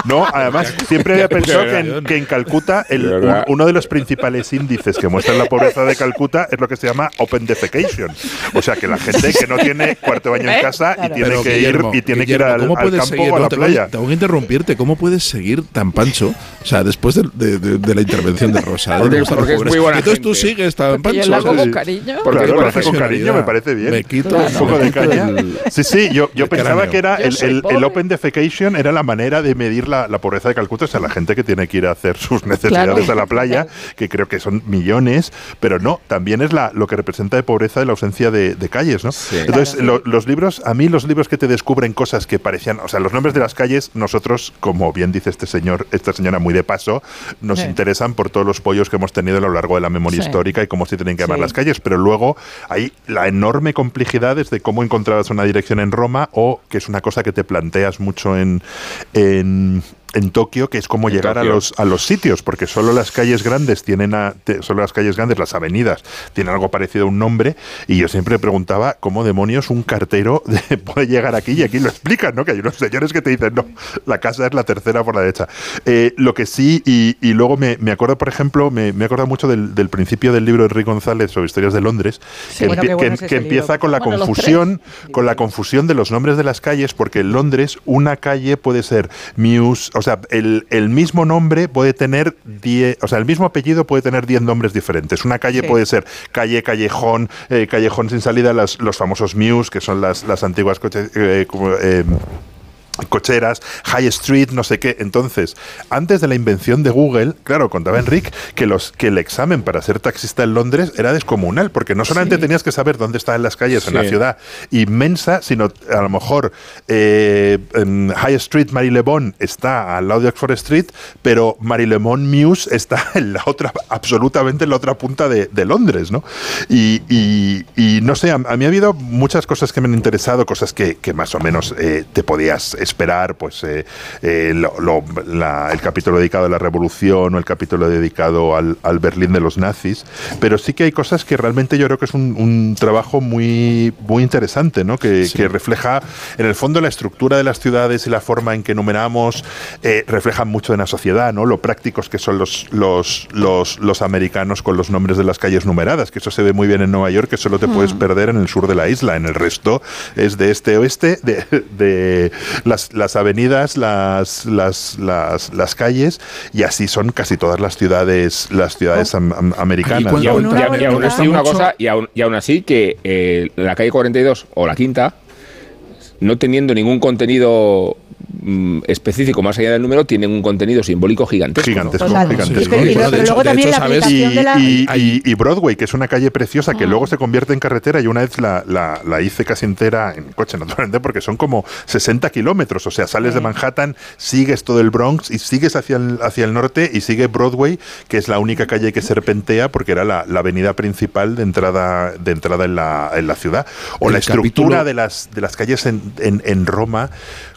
no, además, siempre había pensado que en, que en Calcuta el- un- uno de los principales índices que muestran la pobreza de Calcuta es lo que se llama open defecation. O sea, que la gente que no tiene cuarto baño en ¿Eh? casa y tiene Pero, que ir y tiene que ir al, ¿cómo al puedes campo seguir? o a No, la tengo- playa. Tengo que interrumpirte. ¿Cómo puedes seguir tan pancho? O sea, después de, de- de- de la intervención de Rosa. Porque- es muy buena Entonces tú gente. sigues tan yo lo hago con cariño. Porque Claro, lo hace con cariño, profesionalidad. me parece bien. Me quito un poco de caña. el- Sí, sí, yo, yo pensaba cráneo. que era el, el- open defecation era la manera de medir la, la pobreza de Calcuta, o sea, la gente que tiene que ir a hacer sus necesidades Claro. a la playa, que creo que son millones, pero no, también es la, lo que representa de pobreza de la ausencia de, de calles, ¿no? Sí. Entonces, lo- los libros, a mí los libros que te descubren cosas que parecían, o sea, los nombres de las calles, nosotros, como bien dice este señor, esta señora muy de paso, nos Sí. interesan por todos los pollos que hemos tenido a lo largo de la memoria Sí. histórica y cómo se tienen que llamar Sí. las calles, pero luego hay la enorme complejidad desde cómo encontrabas una dirección en Roma o que es una cosa que te planteas mucho en, en, en Tokio, que es cómo En llegar a los, a los sitios, porque solo las calles grandes tienen, a- te- solo las calles grandes, las avenidas, tienen algo parecido a un nombre, y yo siempre preguntaba cómo demonios un cartero de- puede llegar aquí, y aquí lo explican, ¿no? Que hay unos señores que te dicen, no, la casa es la tercera por la derecha. Eh, lo que sí, y, y luego me, me acuerdo, por ejemplo, me, me acuerdo mucho del, del principio del libro de Rick González sobre historias de Londres, que, bueno, empie- qué bueno que- es que ese empieza con la Bueno, confusión, con la confusión de los nombres de las calles, porque en Londres una calle puede ser Muse, o sea, el, el mismo nombre puede tener 10, o sea, el mismo apellido puede tener 10 nombres diferentes. Una calle Sí. puede ser calle, callejón, eh, callejón sin salida, las- los famosos Muse, que son las, las antiguas coches. eh, como, eh, cocheras, High Street, no sé qué. Entonces, antes de la invención de Google, claro, contaba Enric que los que el examen para ser taxista en Londres era descomunal, porque no solamente tenías que saber dónde estaban las calles en la ciudad inmensa, sino a lo mejor eh, en High Street Marylebone está al lado de Oxford Street, pero Marylebone Mews está en la otra, absolutamente en la otra punta de, de Londres, ¿no? Y, y- y no sé, a, a mí ha habido muchas cosas que me han interesado, cosas que, que más o menos eh, te podías esperar, pues eh, eh, lo- lo- la- el capítulo dedicado a la revolución o el capítulo dedicado al, al Berlín de los nazis, pero sí que hay cosas que realmente yo creo que es un, un trabajo muy, muy interesante, ¿no? Que, que refleja en el fondo la estructura de las ciudades y la forma en que numeramos, eh, reflejan mucho de la sociedad, ¿no? Lo prácticos que son los, los, los, los americanos con los nombres de las calles numeradas, que eso se ve muy bien en Nueva York, que solo te puedes perder en el sur de la isla, en el resto es de este oeste, de, de las, las avenidas, las, las, las, las calles, y así son casi todas las ciudades, las ciudades am- am- americanas. Y aún, Con una y aún- y aún bonita- así, una cosa, y aún, y aún así que eh, la calle 42 o la quinta, no teniendo ningún contenido mm, específico más allá del número, tienen un contenido simbólico gigantesco. ¿no? Gigantesco, Total. gigantesco. Y pero- y Bueno, de pero hecho- luego de también hecho, la ¿sabes? aplicación Y, de la... y- y- y Broadway, que es una calle preciosa que luego se convierte en carretera y una vez la, la- la hice casi entera en coche, naturalmente, porque son como 60 kilómetros. O sea, sales de Manhattan, sigues todo el Bronx y sigues hacia el, hacia el norte y sigue Broadway, que es la única calle que serpentea porque era la, la avenida principal de entrada, de entrada en, la, en la ciudad. O El la estructura capítulo- de las, de las calles en, en- en Roma,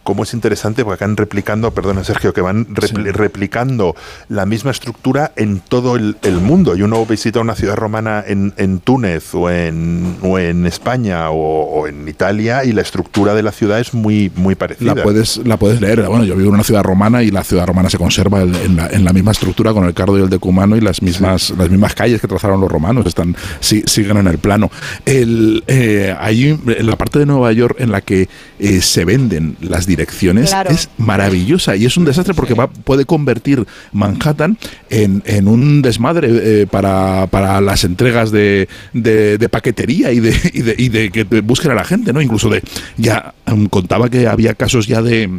cómo es interesante impresionante porque van replicando, perdona Sergio, que van replicando la misma estructura en todo el, mundo. Y uno visita una ciudad romana en, Túnez o en, o en España o, en Italia y la estructura de la ciudad es muy, muy parecida. La puedes, la puedes leer. Bueno, yo vivo en una ciudad romana y la ciudad romana se conserva en la, en la misma estructura con el Cardo y el Decumano y las mismas, las mismas calles que trazaron los romanos están, siguen en el plano. El, eh, en la parte de Nueva York en la que eh, se venden las direcciones es maravillosa y es un desastre porque va, puede convertir Manhattan en, un desmadre eh, para, para, las entregas de, de, paquetería y de, y de, y de que busquen a la gente, ¿no? Incluso de, ya mm, contaba que había casos ya de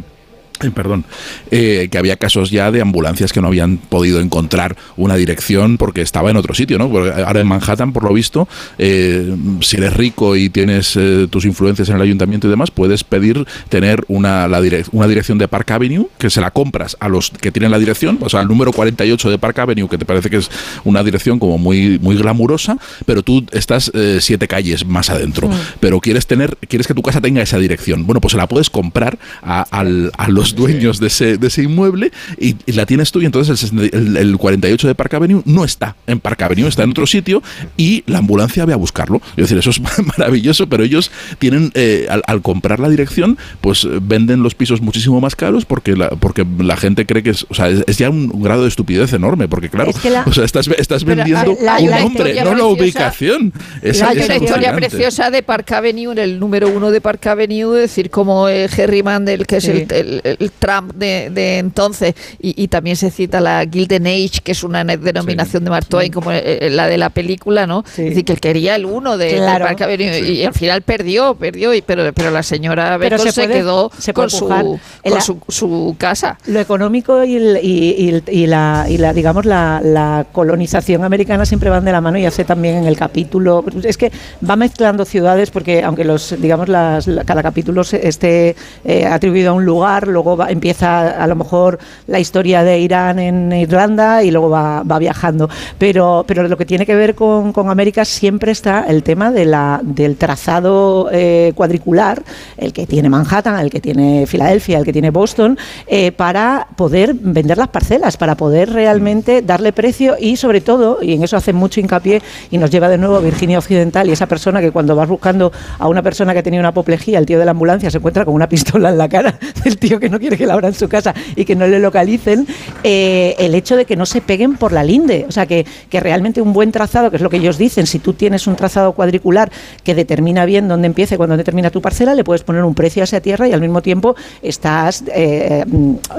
perdón, eh, que había casos ya de ambulancias que no habían podido encontrar una dirección porque estaba en otro sitio, ¿no? Porque ahora en Manhattan, por lo visto, eh, si eres rico y tienes eh, tus influencias en el ayuntamiento y demás, puedes pedir tener una, la una dirección de Park Avenue que se la compras a los que tienen la dirección, o sea, el número 48 de Park Avenue, que te parece que es una dirección como muy, muy glamurosa, pero tú estás siete calles más adentro, mm. pero quieres tener, quieres que tu casa tenga esa dirección. Bueno, pues se la puedes comprar a, a los dueños de ese, de ese inmueble y, la tienes tú y entonces el, el, 48 de Park Avenue no está en Park Avenue, está en otro sitio y la ambulancia ve a buscarlo. Es decir, eso es maravilloso, pero ellos tienen, eh, al, comprar la dirección, pues venden los pisos muchísimo más caros porque la, porque la gente cree que es, o sea, es, ya un, grado de estupidez enorme, porque claro, o sea, estás, estás vendiendo un nombre, no la ubicación. hay una historia preciosa de Park Avenue, en el número uno de Park Avenue, es decir, como eh, Harry Mandel, que es el, el Trump de, entonces, y, también se cita la Gilden Age, que es una denominación de Mark Twain, como eh, eh, la de la película, ¿no? Es decir, que él quería el uno de, y, al final perdió, perdió, y, pero, pero la señora Bacon se, se, quedó con, su, su, casa. Lo económico y, y, la, y la, digamos, la, la colonización americana siempre van de la mano y hace también en el capítulo, es que va mezclando ciudades porque aunque los, digamos, las, cada capítulo esté eh, atribuido a un lugar, luego empieza a lo mejor la historia de Irán en Irlanda y luego va, viajando. Pero, pero lo que tiene que ver con, América siempre está el tema del trazado eh, cuadricular, el que tiene Manhattan, el que tiene Filadelfia, el que tiene Boston, eh, para poder vender las parcelas, para poder realmente darle precio y sobre todo, y en eso hace mucho hincapié y nos lleva de nuevo a Virginia Occidental y esa persona que cuando vas buscando a una persona que tenía una apoplejía, el tío de la ambulancia se encuentra con una pistola en la cara del tío que no quiere que la abran su casa y que no le localicen, eh, el hecho de que no se peguen por la linde. O sea, que, que realmente un buen trazado, que es lo que ellos dicen, si tú tienes un trazado cuadricular que determina bien dónde empieza y cuándo termina tu parcela, le puedes poner un precio a esa tierra y al mismo tiempo estás eh,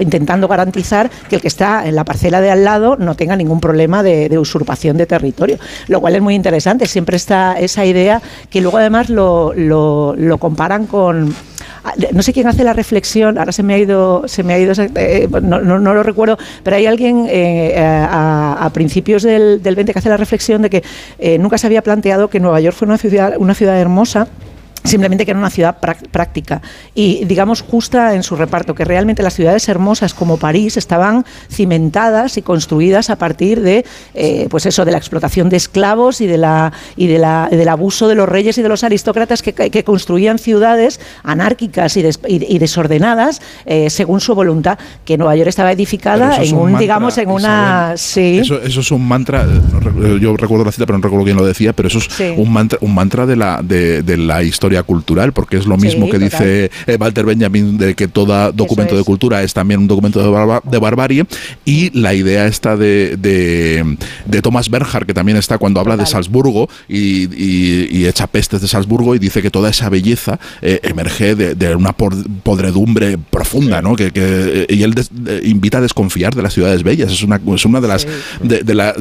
intentando garantizar que el que está en la parcela de al lado no tenga ningún problema de, usurpación de territorio, lo cual es muy interesante. Siempre está esa idea que luego además lo, lo, comparan con no sé quién hace la reflexión, ahora se me ha ido, se me ha ido, eh, no, lo recuerdo, pero hay alguien eh, a, principios del, del 20 que hace la reflexión de que eh, nunca se había planteado que Nueva York fue una ciudad, una ciudad hermosa simplemente que era una ciudad práctica. Y digamos justa en su reparto, que realmente las ciudades hermosas como París estaban cimentadas y construidas a partir de eh, pues eso de la explotación de esclavos y de la y de la, del abuso de los reyes y de los aristócratas que, que construían ciudades anárquicas y, y, desordenadas eh, según su voluntad, que Nueva York estaba edificada en un, digamos en una sí. Eso, eso, es un mantra, yo recuerdo la cita pero no recuerdo quién lo decía, pero eso es un mantra un mantra de la de, de la historia cultural, porque es lo mismo que dice eh, Walter Benjamin de que todo documento de cultura es también un documento de, barbarie, y la idea esta de, de, Thomas Bernhard, que también está cuando habla de Salzburgo y, echa pestes de Salzburgo y dice que toda esa belleza eh, emerge de, una podredumbre profunda, ¿no? Que, que, y él invita a desconfiar de las ciudades bellas. Es una, es una de, las,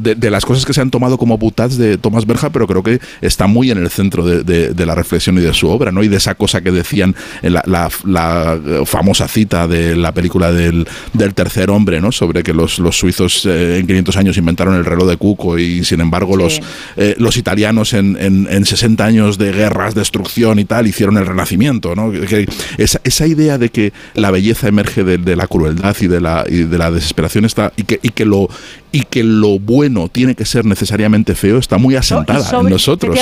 de, las cosas que se han tomado como putats de Thomas Bernhard, pero creo que está muy en el centro de, la reflexión y de su obra, ¿no? Y de esa cosa que decían en la, famosa cita de la película del, tercer hombre, ¿no? Sobre que los, suizos eh, en 500 años inventaron el reloj de Cuco y sin embargo los, eh, los italianos en, en, 60 años de guerras, destrucción y tal, hicieron el renacimiento, ¿no? Que esa, esa idea de que la belleza emerge de, la crueldad y de la, de la desesperación está y que, y que lo y que lo bueno tiene que ser necesariamente feo está muy asentada en nosotros.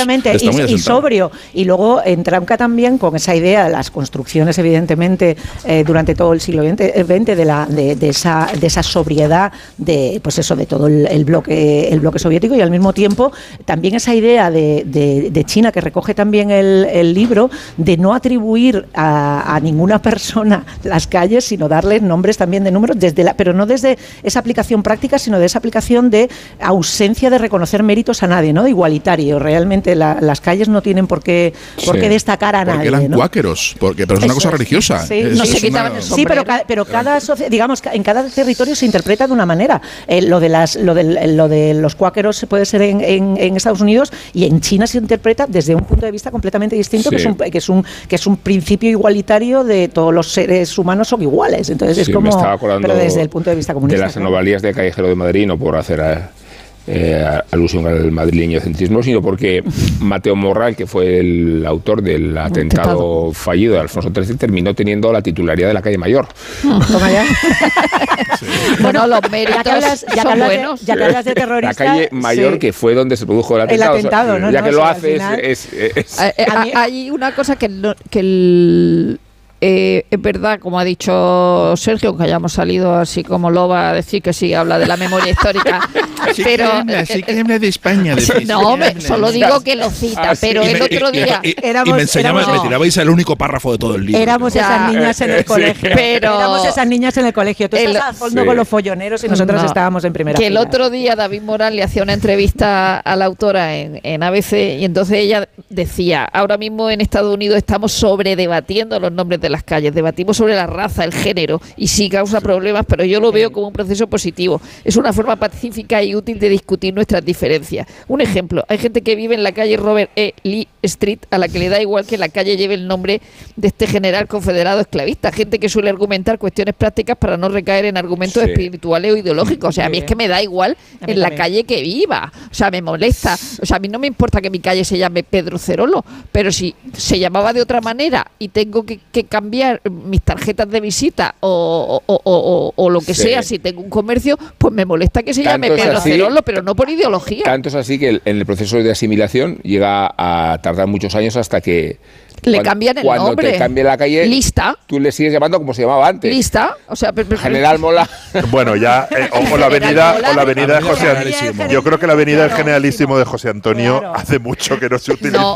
y, sobrio. Y luego entranca también con esa idea de las construcciones, evidentemente, eh, durante todo el siglo XX, eh, de, la, de, esa, de esa sobriedad de, pues eso, de todo el, bloque, el bloque soviético y al mismo tiempo también esa idea de, China que recoge también el, libro de no atribuir a, ninguna persona las calles, sino darles nombres también de números, desde la, pero no desde esa aplicación práctica, sino de esa aplicación de ausencia de reconocer méritos a nadie, ¿no? De igualitario. Realmente las calles no tienen por qué, por qué destacar a porque nadie. eran cuáqueros, porque, pero es una cosa religiosa. Sí, no se quitaban el sí pero, pero cada digamos, en cada territorio se interpreta de una manera. Eh, lo, de las, lo, de, lo de los cuáqueros puede ser en, en, Estados Unidos y en China se interpreta desde un punto de vista completamente distinto, que, es un, que, es un, que es un principio igualitario de todos los seres humanos son iguales. Entonces es como, pero desde el punto de vista comunista. De las anomalías de Callejero de Madrid, no por hacer... A eh, alusión al madrileño centrismo, sino porque Mateo Morral, que fue el autor del atentado fallido de Alfonso XIII, terminó teniendo la titularidad de la calle Mayor. Toma ya. Bueno, los méritos ya son buenos. ya que hablas de terroristas. La calle Mayor, que fue donde se produjo el atentado. ya que lo hace es, eh, eh, Hay una cosa que, que el eh, es verdad, como ha dicho Sergio, que hayamos salido así como loba a decir que sí, habla de la memoria histórica. pero sí que habla, de España. no, solo digo que lo cita, ah, pero el otro día. Y, me enseñaba, me tirabais el único párrafo de todo el libro. Éramos esas niñas en el colegio. Pero, éramos esas niñas en el colegio. Tú estás al fondo con los folloneros y nosotros estábamos en primera. Que el otro día David Morán le hacía una entrevista a la autora en, en ABC y entonces ella decía: ahora mismo en Estados Unidos estamos sobredebatiendo los nombres de de las calles, debatimos sobre la raza, el género, y sí causa problemas, pero yo lo veo como un proceso positivo. Es una forma pacífica y útil de discutir nuestras diferencias. Un ejemplo, hay gente que vive en la calle Robert E. Lee Street, a la que le da igual que la calle lleve el nombre de este general confederado esclavista, gente que suele argumentar cuestiones prácticas para no recaer en argumentos espirituales o ideológicos. O sea, a mí es que me da igual en la calle que viva. O sea, me molesta. O sea, a mí no me importa que mi calle se llame Pedro Cerolo, pero si se llamaba de otra manera y tengo que, que cambiar mis tarjetas de visita o, o, lo que sea, si tengo un comercio, pues me molesta que se llame Pedro Cerolo, pero no por ideología. Tanto es así que en el proceso de asimilación llega a tardar muchos años hasta que le cambian el cuando nombre. te cambie la calle, lista. Tú le sigues llamando como se llamaba antes. Lista. O sea, General Mola. Bueno, ya eh, o, la avenida o la avenida de José Antonio. Yo creo que la avenida del Generalísimo de José Antonio hace mucho que no se utiliza. No,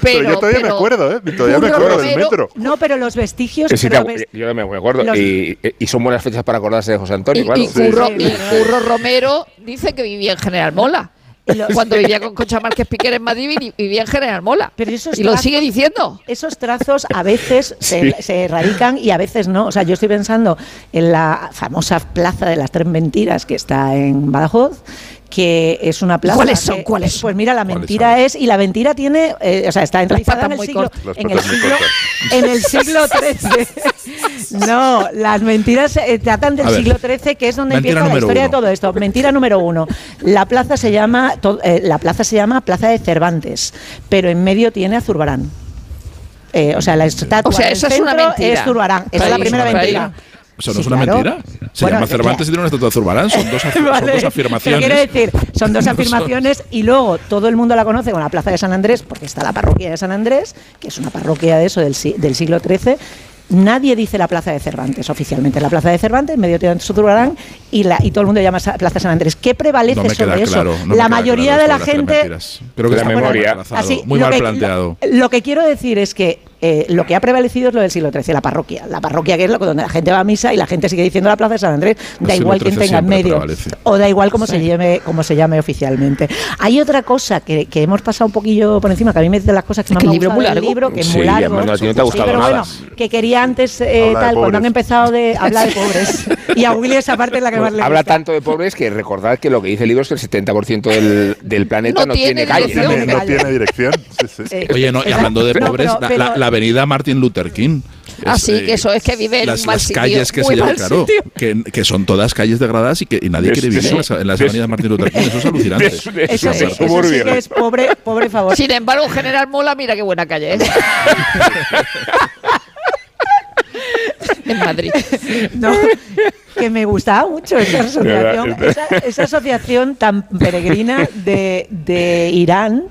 pero, yo todavía me acuerdo, ¿eh? Todavía me acuerdo del metro. No, pero los vestigios. Sí, yo me acuerdo. Y, y, son buenas fechas para acordarse de José Antonio, y, claro. Y Curro, y Curro Romero dice que vivía en General Mola. Cuando vivía con Concha Márquez Piquer en Madrid vivía en General Mola. Pero y lo sigue diciendo. Esos trazos a veces se, se, erradican y a veces no. O sea, yo estoy pensando en la famosa Plaza de las Tres Mentiras que está en Badajoz, que es una plaza. ¿Cuáles son? ¿Cuáles Pues mira, la mentira es, y la mentira tiene, eh, o sea, está enraizada en el siglo, en el siglo, en el siglo XIII. no, las mentiras eh, tratan del siglo XIII, que es donde empieza la historia de todo esto. Mentira número uno. La plaza se llama, eh, la plaza se llama Plaza de Cervantes, pero en medio tiene a Zurbarán. o sea, la estatua o sea, eso es una mentira. es Zurbarán. Esa es la primera mentira. ¿Eso no es una mentira? Se llama Cervantes y tiene una estatua de Zurbarán. Son dos, afirmaciones. quiero decir, son dos afirmaciones y luego todo el mundo la conoce con la Plaza de San Andrés, porque está la parroquia de San Andrés, que es una parroquia de eso del, del siglo XIII Nadie dice la Plaza de Cervantes oficialmente. La Plaza de Cervantes, medio tiene Zurbarán y, la, y todo el mundo llama Plaza San Andrés. ¿Qué prevalece sobre eso? la mayoría de la gente. Creo que la memoria. muy mal planteado. Lo que quiero decir es que eh, lo que ha prevalecido es lo del siglo XIII, la parroquia. La parroquia que es lo donde la gente va a misa y la gente sigue diciendo la Plaza de San Andrés, da igual quien tenga en medio. O da igual cómo se llame, cómo se llame oficialmente. Hay otra cosa que, hemos pasado un poquillo por encima, que a mí me de las cosas que me han gustado del libro, que es muy largo. pero bueno, que quería antes, eh, tal, cuando han empezado de hablar de pobres. y a Willy esa parte es la que más le Habla tanto de pobres que recordad que lo que dice el libro es que el 70% del, del planeta no, tiene, calle. No, tiene dirección. Oye, no, y hablando de pobres, la, avenida Martin Luther King. Así ah, que eso es que vive en las, mal las calles que se llaman, claro, que, que, son todas calles degradadas y que y nadie quiere vivir en las, en las avenidas Martin Luther King. Eso es alucinante. Eso, sí, eso sí que es pobre, pobre favor. Sin embargo, General Mola, mira qué buena calle es. en Madrid. No, que me gustaba mucho esa asociación, esa, esa asociación tan peregrina de, de Irán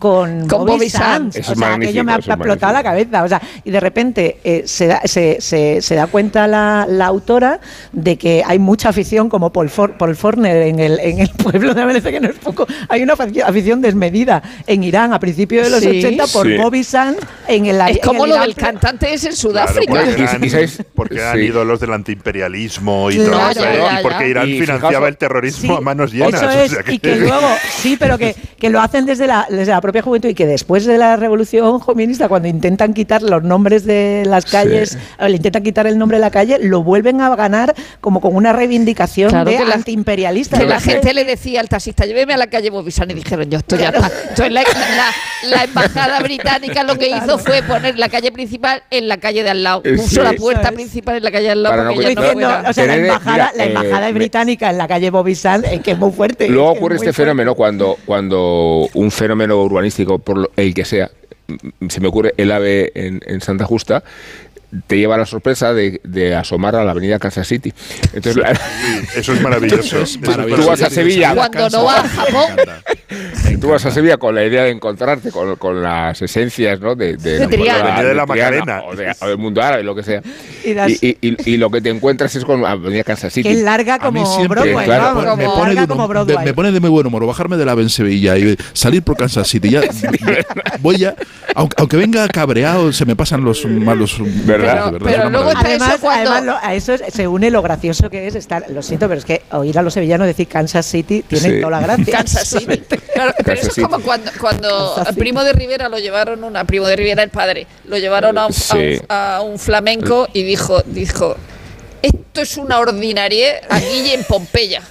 con, Con Bobby, Bobby Sands. Sands. O es sea, aquello me ha es explotado la cabeza. O sea, y de repente eh, se, da, se, se- se da cuenta la, la autora de que hay mucha afición como Paul, For- Paul Forner en el, en el pueblo de Venezuela, que no es poco. Hay una afición- desmedida en Irán a principios de los Sí. 80 por Sí. Bobby Sands en el Es en como el lo Irán del cantante ese en Claro, Sudáfrica. porque Y- eran, y sabes- porque eran sí. ídolos del antiimperialismo y Claro, todo eso, ya, ¿eh? ya, y porque. Irán Y financiaba fijaos- el terrorismo Sí, a manos llenas. Eso o es, sea que- y que luego, sí, pero que, que lo hacen desde la, desde la propia juventud y que después de la revolución jominista, cuando intentan quitar los nombres de las calles, o le intentan quitar el nombre de la calle, lo vuelven a ganar como con una reivindicación Claro de que la- antiimperialista. Que la gente le decía al taxista, lléveme a la calle Bobisán y dijeron, yo esto ya está. Entonces la, la- la embajada británica lo que hizo fue poner la calle principal en la calle de al lado. Eh, Puso sí. la puerta es. principal en la calle de al lado Para para no ella no o sea, la embajada, mira, la embajada eh, británica en la calle Sands, eh, que es muy fuerte. Luego es ocurre es este fuerte. fenómeno cuando, cuando un fenómeno urbanístico, por el que sea, mm, se me ocurre el ave en Santa Justa, te lleva la sorpresa de, de asomar a la avenida Kansas City. Entonces, la- Eso es maravilloso. Eso es maravilloso. Tú vas a Sevilla. Cuando no vas a Japón. tú vas a Sevilla con la idea de encontrarte con, con las esencias ¿no? de, De Triana. Avenida de la Macarena. O, de- o del mundo árabe, lo que sea. Y das- Y, y- y- y lo que te encuentras es con la avenida Kansas City. Que es larga A como siempre Broadway, claro, vamos, me, como pone de larga como de- Broadway. me pone de muy buen humor bajarme de la en Sevilla y salir por Kansas City. Ya, voy ya, aunque, aunque venga cabreado, se me pasan los malos. ¿Verdad? de Pero luego Además, cuando- además lo- a eso es- se une lo gracioso que es estar. Lo siento, pero es que oír a los sevillanos decir Kansas City tiene Sí. toda la gracia. Kansas City. Claro, pero Kansas eso es como cuando, cuando a. Primo de Rivera lo llevaron, una Primo de Rivera el padre, lo llevaron a un, a un- Sí. a un flamenco y dijo, dijo, esto es una ordinarie aquí y en Pompeya.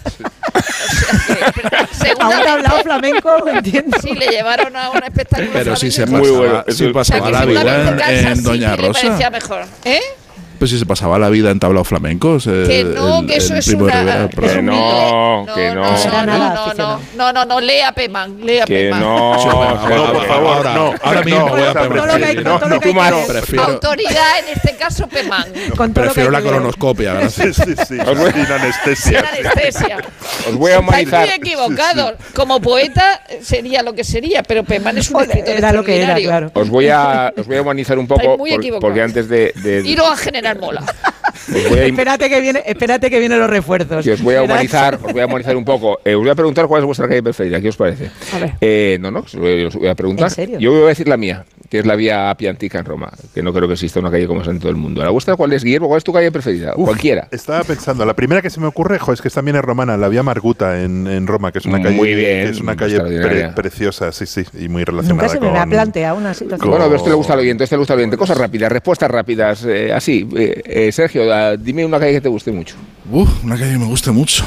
O sea que, pero A un seguramente, tablao flamenco, ¿entiendes? sí, le llevaron a un espectáculo Pero si se flamenco. Muy pasaba, bueno, si pasaba la vida en, en Doña Rosa. parecía mejor. ¿Eh? Pues si se pasaba la vida en tablao flamencos. eh, Que no, el- que eso el es primo una. Rivera, es Que un- no, que no. No, no, no, no, no, no, lea Peman, lea Que Peman. no. No, por favor, ahora, no. ahora mismo No, voy a o sea, Con todo lo que hay, preferir- con todo no, leer. Prefiero, Autoridad, en este caso, Peman. Prefiero la colonoscopia, gracias. Sí, sí, sí. Os voy- Sin anestesia. Sin anestesia. Os voy a Estáis humanizar. muy equivocados. Como poeta sería lo que sería, pero Peman es un escritor Era lo que era, extraordinario. claro. Os voy a, os voy a humanizar un Estáis poco porque antes de, de- Iros a General Mola. A, Espérate que viene, espérate que vienen los refuerzos. que os voy a humanizar, os voy a humanizar un poco. Eh, os voy a preguntar cuál es vuestra calle preferida. ¿Qué os parece? A ver. Eh, no, no, os voy, a preguntar. ¿En serio? Yo voy a decir la mía, que es la vía Appia Antica en Roma, que no creo que exista una calle como esa en todo el mundo. ¿La vuestra cuál es, Guillermo? ¿Cuál es tu calle preferida? Uf, Cualquiera. Estaba pensando, la primera que se me ocurre, jo, es que también es romana, la Vía Marguta en, en Roma, que es una Muy calle, bien, que es una calle pre- preciosa, sí, sí, y muy relacionada Nunca se me con... ha planteado una situación. con- Bueno, a esto le gusta lo oyente, a este le gusta lo oyente. Cosas rápidas, respuestas rápidas, eh, así. Eh, eh, Sergio, ah, dime una calle que te guste mucho. Uf, una calle que me gusta mucho.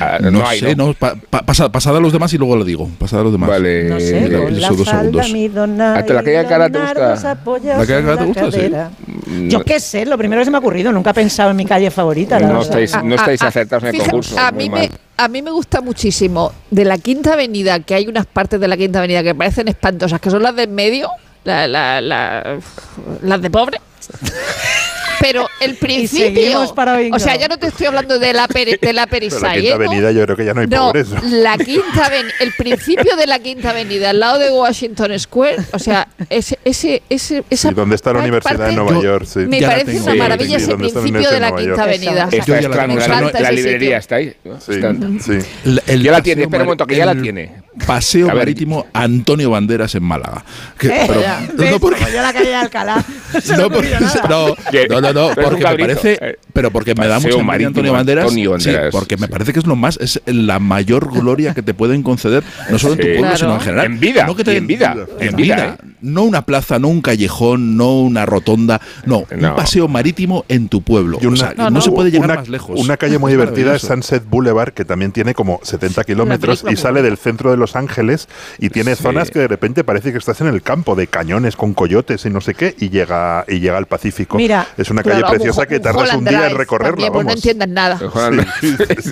Ah, no, no hay, sé, ¿no? no, pa- pa- pasa- pasada a los demás y luego lo digo. Pasada a los demás. Vale. No sé, Eh, con la dos falda mi dona Hasta la calle Alcalá te Leonardo gusta. ¿La calle sobre Alcalá te gusta? Cadera. Mm, Yo qué sé, lo primero que se me ha ocurrido, nunca he pensado en mi calle favorita, la No verdad. estáis, no estáis acertados en el fija- concurso. A mí, me, a mí me gusta muchísimo de la Quinta Avenida, que hay unas partes de la Quinta Avenida que parecen espantosas, que son las de en medio, la- la- la- las de pobre. Pero el principio. seguimos para Bingo. o sea, ya no te estoy hablando de la, peri- de la Pero la Quinta ¿eh? Avenida yo creo que ya no hay No, pobreza. la quinta avenida, el principio de la quinta avenida, al lado de Washington Square, o sea, ese, ese, ese, esa Sí, donde está la Universidad de Nueva Yo- York, sí. Me Ya parece una maravilla sí, ese está principio de la quinta avenida. York. Esto Yo es ya la librería sitio. está ahí. ¿no? Sí, Está- sí. El- el Ya la tiene, espera un momento, que ya la tiene. Paseo ver. marítimo Antonio Banderas en Málaga. Que- Eh, pero- ya, no, ¿ves? porque- yo la calle de Alcalá. No, porque, no, no, porque me parece, eh. pero porque me da envidia marítimo Antonio Banderas, Antonio sí, Banderas, porque me sí. parece que es lo más, es la mayor gloria que te pueden conceder, no solo en tu Sí. pueblo, Claro. sino en general. En vida, no que te y en vida, en en vida, vida, ¿eh? No una plaza, no un callejón, no una rotonda, no, No. un paseo marítimo en tu pueblo. Y una- o sea, No, no, no. se puede llegar una, más lejos. Una calle muy divertida es. Sunset Boulevard, que también tiene como 70 kilómetros y sale del centro de Los Ángeles y tiene Sí. zonas que de repente parece que estás en el campo de cañones con coyotes y no sé qué y llega y llega al Pacífico. Mira, es una calle preciosa que tardas un día en recorrerla. Pues no entiendan nada.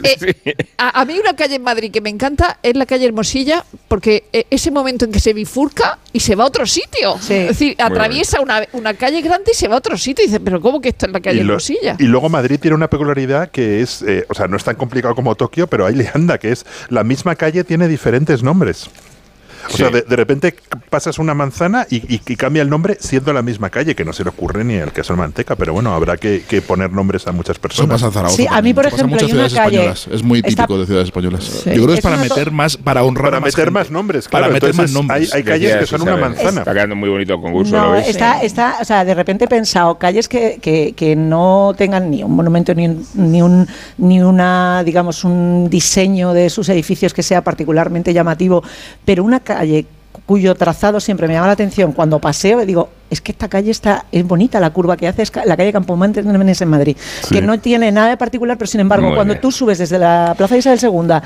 Eh, a, mí una calle en Madrid que me encanta es la calle Hermosilla, porque eh, ese momento en que se bifurca y se va a otro sitio. Es decir, atraviesa una, una, calle grande y se va a otro sitio y dice, pero ¿cómo que esto es la calle Hermosilla? Y luego Madrid tiene una peculiaridad que es, eh, o sea, no es tan complicado como Tokio, pero ahí le anda, que es la misma calle tiene diferentes nombres. O sea, de, repente pasas una manzana y, cambia el nombre siendo la misma calle, que no se le ocurre ni el queso manteca, pero bueno, habrá que, poner nombres a muchas personas. sí, a mí, por ejemplo, hay una calle. Es muy típico de ciudades españolas. Yo creo que es, para meter más, para honrar Para meter más nombres, Para meter más nombres. Hay, calles que son una manzana. Está quedando muy bonito el concurso, no, Está, está, o sea, de repente he pensado, calles que, que, no tengan ni un monumento ni ni un ni una, digamos, un diseño de sus edificios que sea particularmente llamativo, pero una calle cuyo trazado siempre me llama la atención cuando paseo, digo, es que esta calle está es bonita, la curva que hace es la calle Campo en Madrid, que no tiene nada de particular, pero sin embargo, cuando tú subes desde la Plaza Isabel II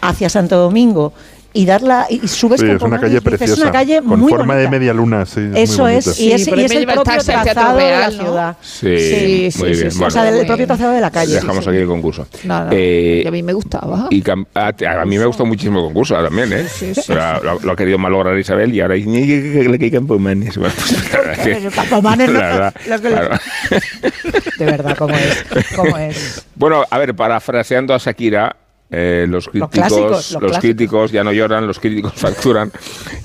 hacia Santo Domingo y darla y subes sí, es una calle preciosa es una calle con muy forma de media luna sí, eso es y es, y es el propio trazado de la ciudad sí, sí, muy bien. o sea del propio trazado de la calle dejamos aquí el concurso Nada, eh, a mí me gustaba y a, mí me gustó muchísimo el concurso también ¿eh? Pero lo, ha querido malograr Isabel y ahora le que Campomanes Campomanes de verdad cómo es cómo es bueno a ver parafraseando a Shakira eh, los críticos, los, críticos ya no lloran, los críticos facturan.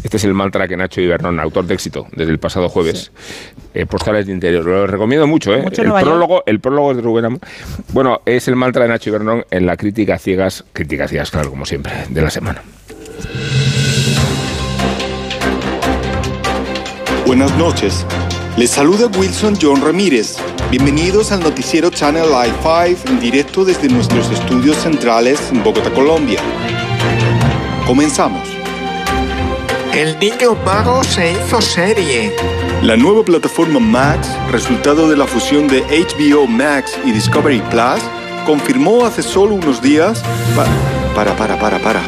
Este es el mantra que Nacho Ibernón, autor de éxito desde el pasado jueves, eh, postales de interior. Lo recomiendo mucho, ¿eh? el prólogo, el prólogo es de Rubén Bueno, es el mantra de Nacho Ibernón en la crítica ciegas, crítica ciegas, claro, como siempre, de la semana. Buenas noches. Les saluda Wilson John Ramírez Bienvenidos al noticiero Channel i5 en directo desde nuestros estudios centrales en Bogotá, Colombia. Comenzamos. El niño mago se hizo serie. La nueva plataforma Max, resultado de la fusión de HBO Max y Discovery Plus, confirmó hace solo unos días... para, para, para, para.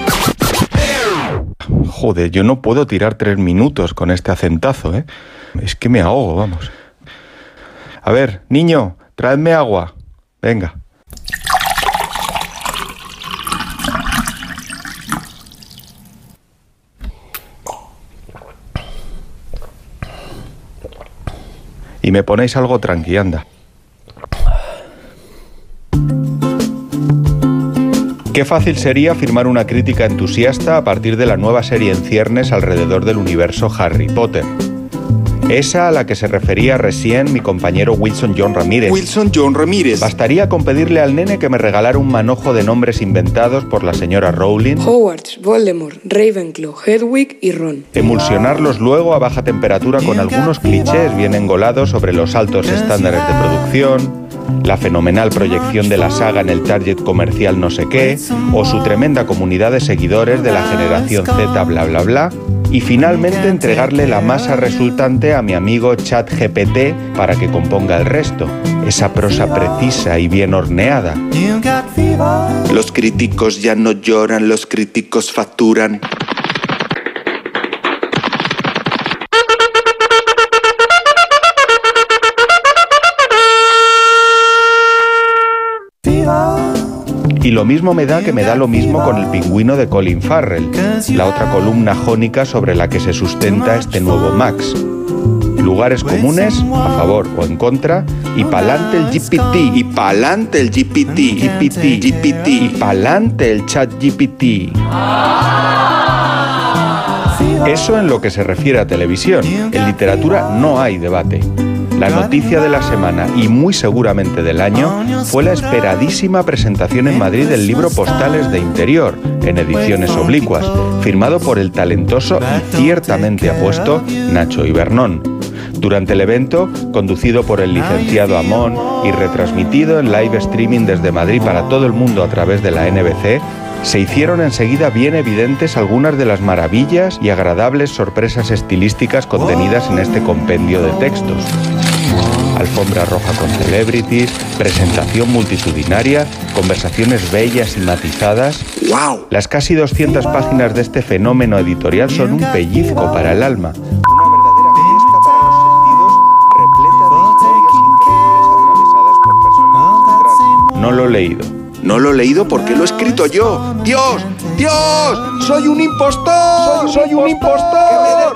Joder, yo no puedo tirar tres minutos con este acentazo, ¿eh? Es que me ahogo, vamos. A ver, niño, traedme agua. Venga. Y me ponéis algo tranqui, anda. Qué fácil sería firmar una crítica entusiasta a partir de la nueva serie en ciernes alrededor del universo Harry Potter. Esa a la que se refería recién mi compañero Wilson John Ramírez. Wilson John Ramírez. Bastaría con pedirle al nene que me regalara un manojo de nombres inventados por la señora Rowling. Hogwarts, Voldemort, Ravenclaw, Hedwig y Ron. Emulsionarlos luego a baja temperatura con algunos clichés bien engolados sobre los altos estándares de producción, la fenomenal proyección de la saga en el target comercial no sé qué, o su tremenda comunidad de seguidores de la generación Z bla bla bla, y finalmente entregarle la masa resultante a mi amigo ChatGPT para que componga el resto, esa prosa precisa y bien horneada. Los críticos ya no lloran, los críticos facturan. Y lo mismo me da que me da lo mismo con el pingüino de Colin Farrell, la otra columna jónica sobre la que se sustenta este nuevo Max. Lugares comunes, a favor o en contra, y pa'lante el GPT, y pa'lante el GPT, GPT, GPT, y pa'lante el chat GPT. Eso en lo que se refiere a televisión. En literatura no hay debate. La noticia de la semana y muy seguramente del año fue la esperadísima presentación en Madrid del libro Postales de Interior, en ediciones oblicuas, firmado por el talentoso y ciertamente apuesto Nacho Ibernón. Durante el evento, conducido por el licenciado Amón y retransmitido en live streaming desde Madrid para todo el mundo a través de la NBC, se hicieron enseguida bien evidentes algunas de las maravillas y agradables sorpresas estilísticas contenidas en este compendio de textos alfombra roja con celebrities, presentación multitudinaria, conversaciones bellas y matizadas. ¡Wow! Las casi 200 páginas de este fenómeno editorial son un pellizco para el alma. Una verdadera fiesta para los sentidos, repleta de historias increíbles atravesadas leído. No lo he leído porque lo he escrito yo. ¡Dios! ¡Dios! ¡Soy un impostor! ¡Soy un impostor!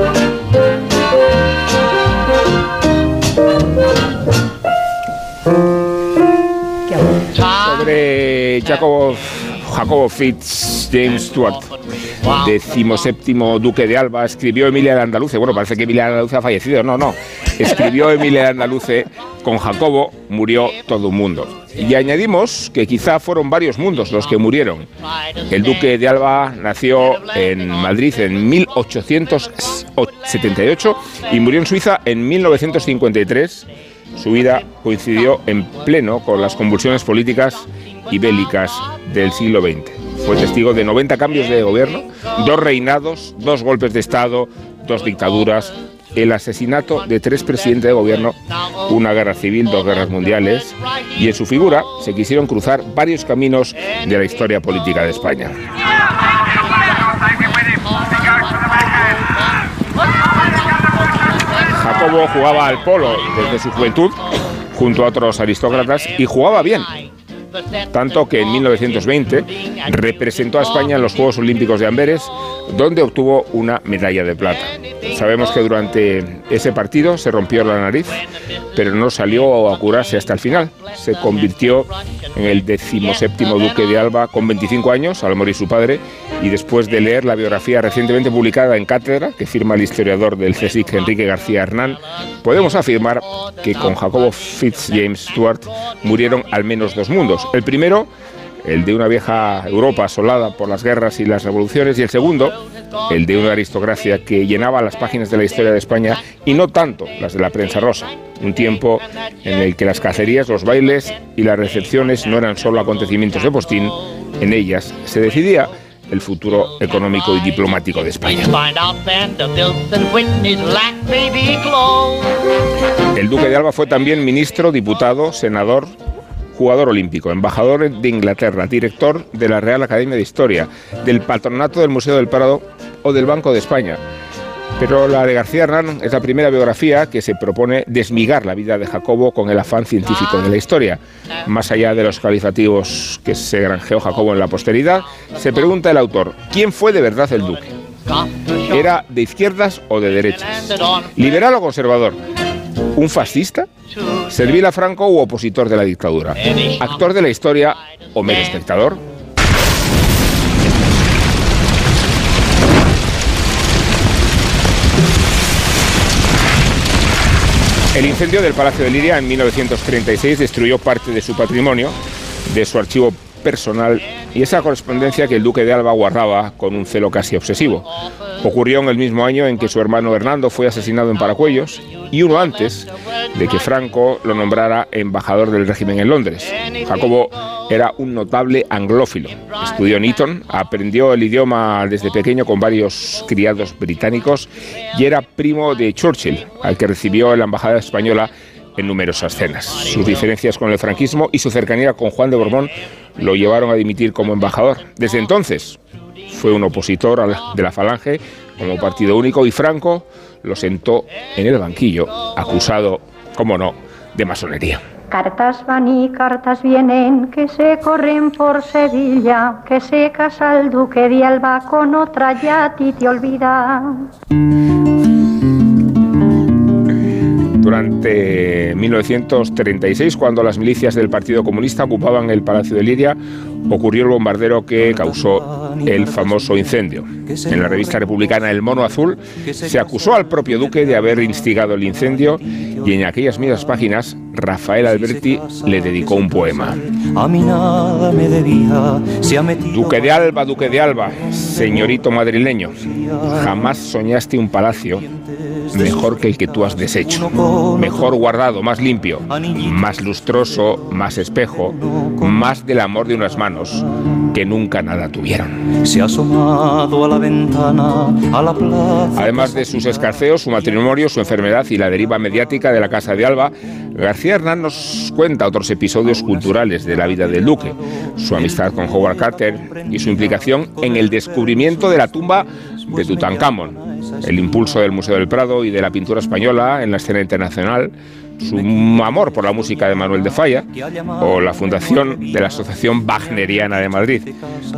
Jacobo Fitz James Stuart, decimoséptimo duque de Alba, escribió Emilia de Andaluce. Bueno, parece que Emilia de Andaluce ha fallecido. No, no. Escribió Emilia de Andaluce, con Jacobo murió todo un mundo. Y añadimos que quizá fueron varios mundos los que murieron. El duque de Alba nació en Madrid en 1878 y murió en Suiza en 1953 su vida coincidió en pleno con las convulsiones políticas y bélicas del siglo XX. Fue testigo de 90 cambios de gobierno, dos reinados, dos golpes de Estado, dos dictaduras, el asesinato de tres presidentes de gobierno, una guerra civil, dos guerras mundiales, y en su figura se quisieron cruzar varios caminos de la historia política de España. Jacobo jugaba al polo desde su juventud junto a otros aristócratas y jugaba bien. Tanto que en 1920 representó a España en los Juegos Olímpicos de Amberes, donde obtuvo una medalla de plata. Sabemos que durante ese partido se rompió la nariz, pero no salió a curarse hasta el final. Se convirtió en el decimoséptimo duque de Alba con 25 años, al morir su padre, y después de leer la biografía recientemente publicada en Cátedra, que firma el historiador del CSIC Enrique García Hernán, podemos afirmar que con Jacobo Fitzjames Stuart murieron al menos dos mundos. El primero, el de una vieja Europa asolada por las guerras y las revoluciones, y el segundo, el de una aristocracia que llenaba las páginas de la historia de España y no tanto las de la prensa rosa. Un tiempo en el que las cacerías, los bailes y las recepciones no eran solo acontecimientos de postín, en ellas se decidía el futuro económico y diplomático de España. El duque de Alba fue también ministro, diputado, senador, jugador olímpico, embajador de Inglaterra, director de la Real Academia de Historia, del patronato del Museo del Prado o del Banco de España. Pero la de García Hernán es la primera biografía que se propone desmigar la vida de Jacobo con el afán científico de la historia. Más allá de los calificativos que se granjeó Jacobo en la posteridad, se pregunta el autor, ¿quién fue de verdad el duque? ¿Era de izquierdas o de derechas? ¿Liberal o conservador? ¿Un fascista? ¿Servil a Franco u opositor de la dictadura? ¿Actor de la historia o mero espectador? El incendio del Palacio de Liria en 1936 destruyó parte de su patrimonio, de su archivo personal y esa correspondencia que el duque de Alba guardaba con un celo casi obsesivo. Ocurrió en el mismo año en que su hermano Hernando fue asesinado en Paracuellos y uno antes de que Franco lo nombrara embajador del régimen en Londres. Jacobo era un notable anglófilo. Estudió en Eton, aprendió el idioma desde pequeño con varios criados británicos y era primo de Churchill, al que recibió en la embajada española en numerosas cenas. Sus diferencias con el franquismo y su cercanía con Juan de Borbón lo llevaron a dimitir como embajador. Desde entonces fue un opositor de la Falange como partido único y Franco lo sentó en el banquillo, acusado, como no, de masonería. Cartas van y cartas vienen que se corren por Sevilla, que se casa el duque de Alba con otra ya a ti te olvida. Durante 1936, cuando las milicias del Partido Comunista ocupaban el Palacio de Liria, ocurrió el bombardero que causó el famoso incendio. En la revista republicana El Mono Azul se acusó al propio duque de haber instigado el incendio y en aquellas mismas páginas Rafael Alberti le dedicó un poema. Duque de Alba, Duque de Alba, señorito madrileño, jamás soñaste un palacio mejor que el que tú has deshecho, mejor guardado, más limpio, más lustroso, más espejo, más del amor de unas manos que nunca nada tuvieron. Se ha asomado a la ventana, a la plaza. Además de sus escarceos, su matrimonio, su enfermedad y la deriva mediática de la Casa de Alba, García Hernán nos cuenta otros episodios culturales de la vida del duque, su amistad con Howard Carter y su implicación en el descubrimiento de la tumba de Tutankamón, el impulso del Museo del Prado y de la pintura española en la escena internacional, su amor por la música de Manuel de Falla o la fundación de la Asociación Wagneriana de Madrid.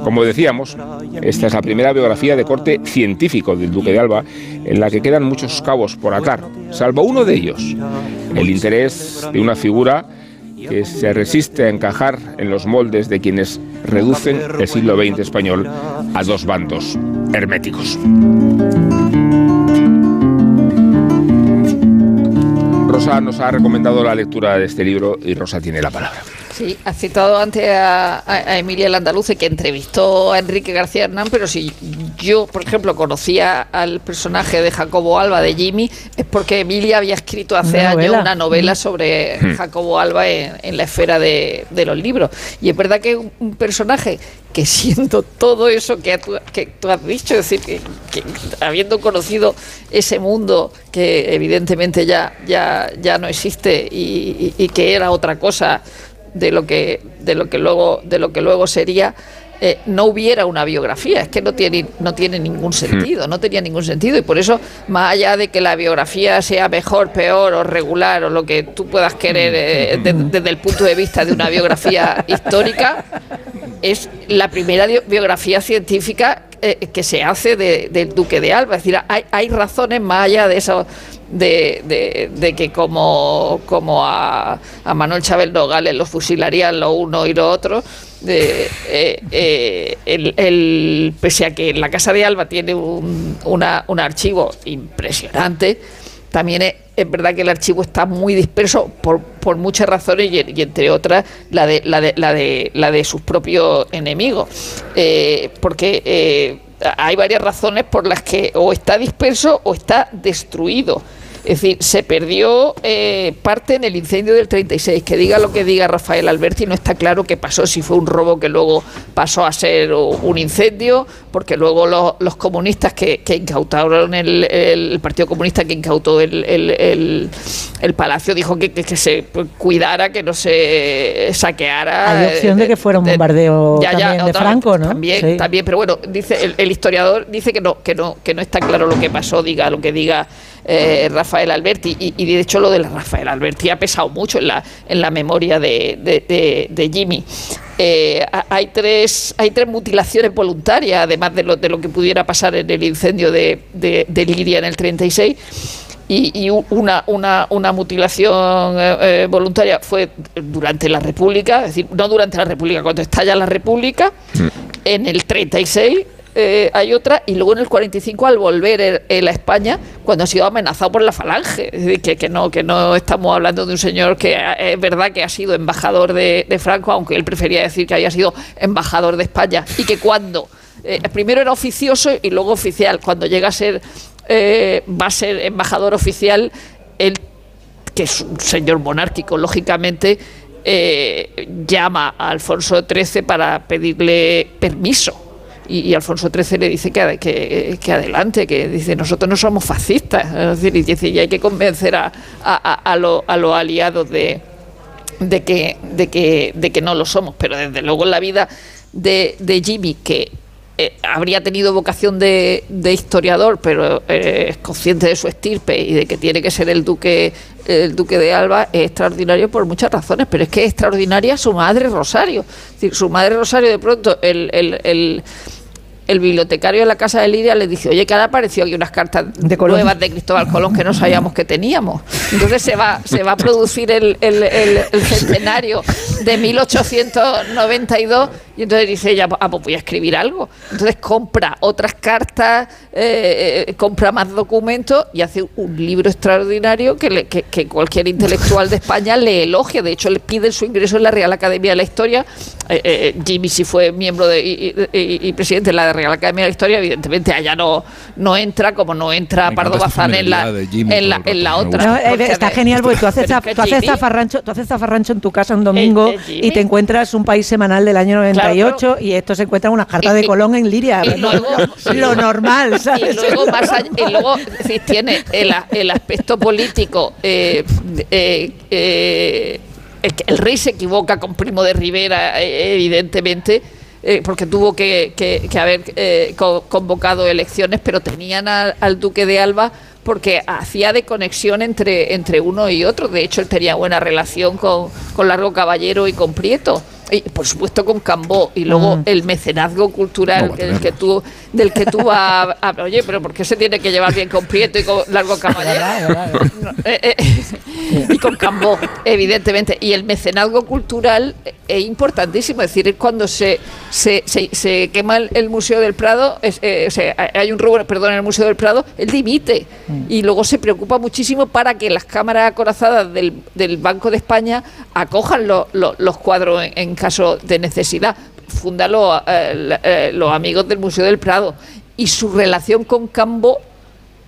Como decíamos, esta es la primera biografía de corte científico del Duque de Alba en la que quedan muchos cabos por atar, salvo uno de ellos, el interés de una figura que se resiste a encajar en los moldes de quienes reducen el siglo XX español a dos bandos herméticos. Rosa nos ha recomendado la lectura de este libro y Rosa tiene la palabra. Sí, ha citado antes a, Emilia Landaluce que entrevistó a Enrique García Hernán, pero si yo, por ejemplo, conocía al personaje de Jacobo Alba, de Jimmy, es porque Emilia había escrito hace años una novela sobre hmm. Jacobo Alba en, la esfera de, los libros. Y es verdad que es un personaje que siendo todo eso que, tú has dicho, es decir, que, habiendo conocido ese mundo que evidentemente ya, ya, ya no existe y que era otra cosa de lo que, de lo que luego, de lo que luego sería. Eh, no hubiera una biografía. Es que no tiene, no tiene ningún hmm. sentido, no tenía ningún sentido. Y por eso, más allá de que la biografía sea mejor, peor o regular o lo que tú puedas querer eh, desde el punto de vista de una biografía histórica, es la primera biografía científica eh, que se hace del Duque de Alba. Es decir, hay, hay razones más allá de eso de, de, que como, como a, a, Manuel Chávez Nogales lo fusilarían lo uno y lo otro, de, eh, eh, el, pese a que la Casa de Alba tiene un, un archivo impresionante, también es, verdad que el archivo está muy disperso por, por muchas razones y, entre otras la de, la, de, la, de, la de sus propios enemigos. Eh, porque hay varias razones por las que o está disperso o está destruido. Es decir, se perdió eh, parte en el incendio del 36. Que diga lo que diga Rafael Alberti, no está claro qué pasó, si fue un robo que luego pasó a ser un incendio, porque luego los, comunistas que, incautaron el, Partido Comunista que incautó el, palacio dijo que, se cuidara, que no se saqueara. Hay opción de, que fuera un bombardeo también de Franco, ¿no? También, también, pero bueno, dice el, historiador dice que no, que no, que no está claro lo que pasó, diga lo que diga eh, Rafael Alberti. Y, de hecho lo de Rafael Alberti ha pesado mucho en la, en la memoria de, Jimmy. Eh, hay, tres, hay tres mutilaciones voluntarias, además de lo, de lo que pudiera pasar en el incendio de, de, Liria en el 36. Y, una, una, una, mutilación eh, voluntaria fue durante la República, es decir, no durante la República, cuando estalla la República, mm. en el 36 eh, hay otra, y luego en el 45 al volver él a España, cuando ha sido amenazado por la falange. Es que, no, que no estamos hablando de un señor que es verdad que ha sido embajador de, Franco, aunque él prefería decir que había sido embajador de España, y que cuando eh, primero era oficioso y luego oficial, cuando llega a ser, eh, va a ser embajador oficial, él, que es un señor monárquico, lógicamente, llama a Alfonso XIII para pedirle permiso y, Alfonso XIII le dice que, que, adelante, que dice, nosotros no somos fascistas. Es decir, y, dice, y hay que convencer a, a, a, los aliados de, de, que, de, que, de que no lo somos. Pero desde luego en la vida de, Jimmy, que eh, habría tenido vocación de, de historiador, pero eh, es consciente de su estirpe y de que tiene que ser el duque el duque de Alba es extraordinario por muchas razones, pero es que es extraordinaria su madre Rosario. Es decir, su madre Rosario de pronto el, el bibliotecario de la casa de Lidia le dice, oye, que ahora apareció aquí unas cartas nuevas de Cristóbal Colón que no sabíamos que teníamos. Entonces se va, se va a producir el, el, el, centenario de 1892 y entonces dice ella, ah, pues voy a escribir algo. Entonces compra otras cartas, eh, eh, compra más documentos y hace un libro extraordinario que, que, cualquier intelectual de España le elogia. De hecho, le pide su ingreso en la Real Academia de la Historia. Eh, Jimmy sí fue miembro de, y, presidente de la Real Academia de la Historia, evidentemente allá no, no entra, como no entra Pardo Bazán en la, en la, otra. está genial porque tú haces, tú haces, zafarrancho, tú haces zafarrancho en tu casa un domingo y te encuentras un país semanal del año 90 y esto se encuentra una carta de Colón en Liria. lo, normal, ¿sabes? Y luego, más y luego si tiene el, el, aspecto político. Eh, eh, eh, el, rey se equivoca con Primo de Rivera, evidentemente. porque tuvo que, que, haber convocado elecciones, pero tenían al Duque de Alba porque hacía de conexión entre, entre uno y otro. De hecho, él tenía buena relación con, con Largo Caballero y con Prieto y por supuesto con Cambó. Y luego mm. el mecenazgo cultural del que tú del que tú hablas oye pero ¿por qué se tiene que llevar bien con Prieto y con Largo Caballero eh, eh, y con Cambó evidentemente. Y el mecenazgo cultural es importantísimo. Es decir cuando se se, se, quema el, Museo del Prado eh, hay un robo perdón en el Museo del Prado él dimite. Mm. y luego se preocupa muchísimo para que las cámaras acorazadas del, del Banco de España acojan los cuadros en caso de necesidad. Funda eh, eh, los amigos del Museo del Prado. Y su relación con Cambo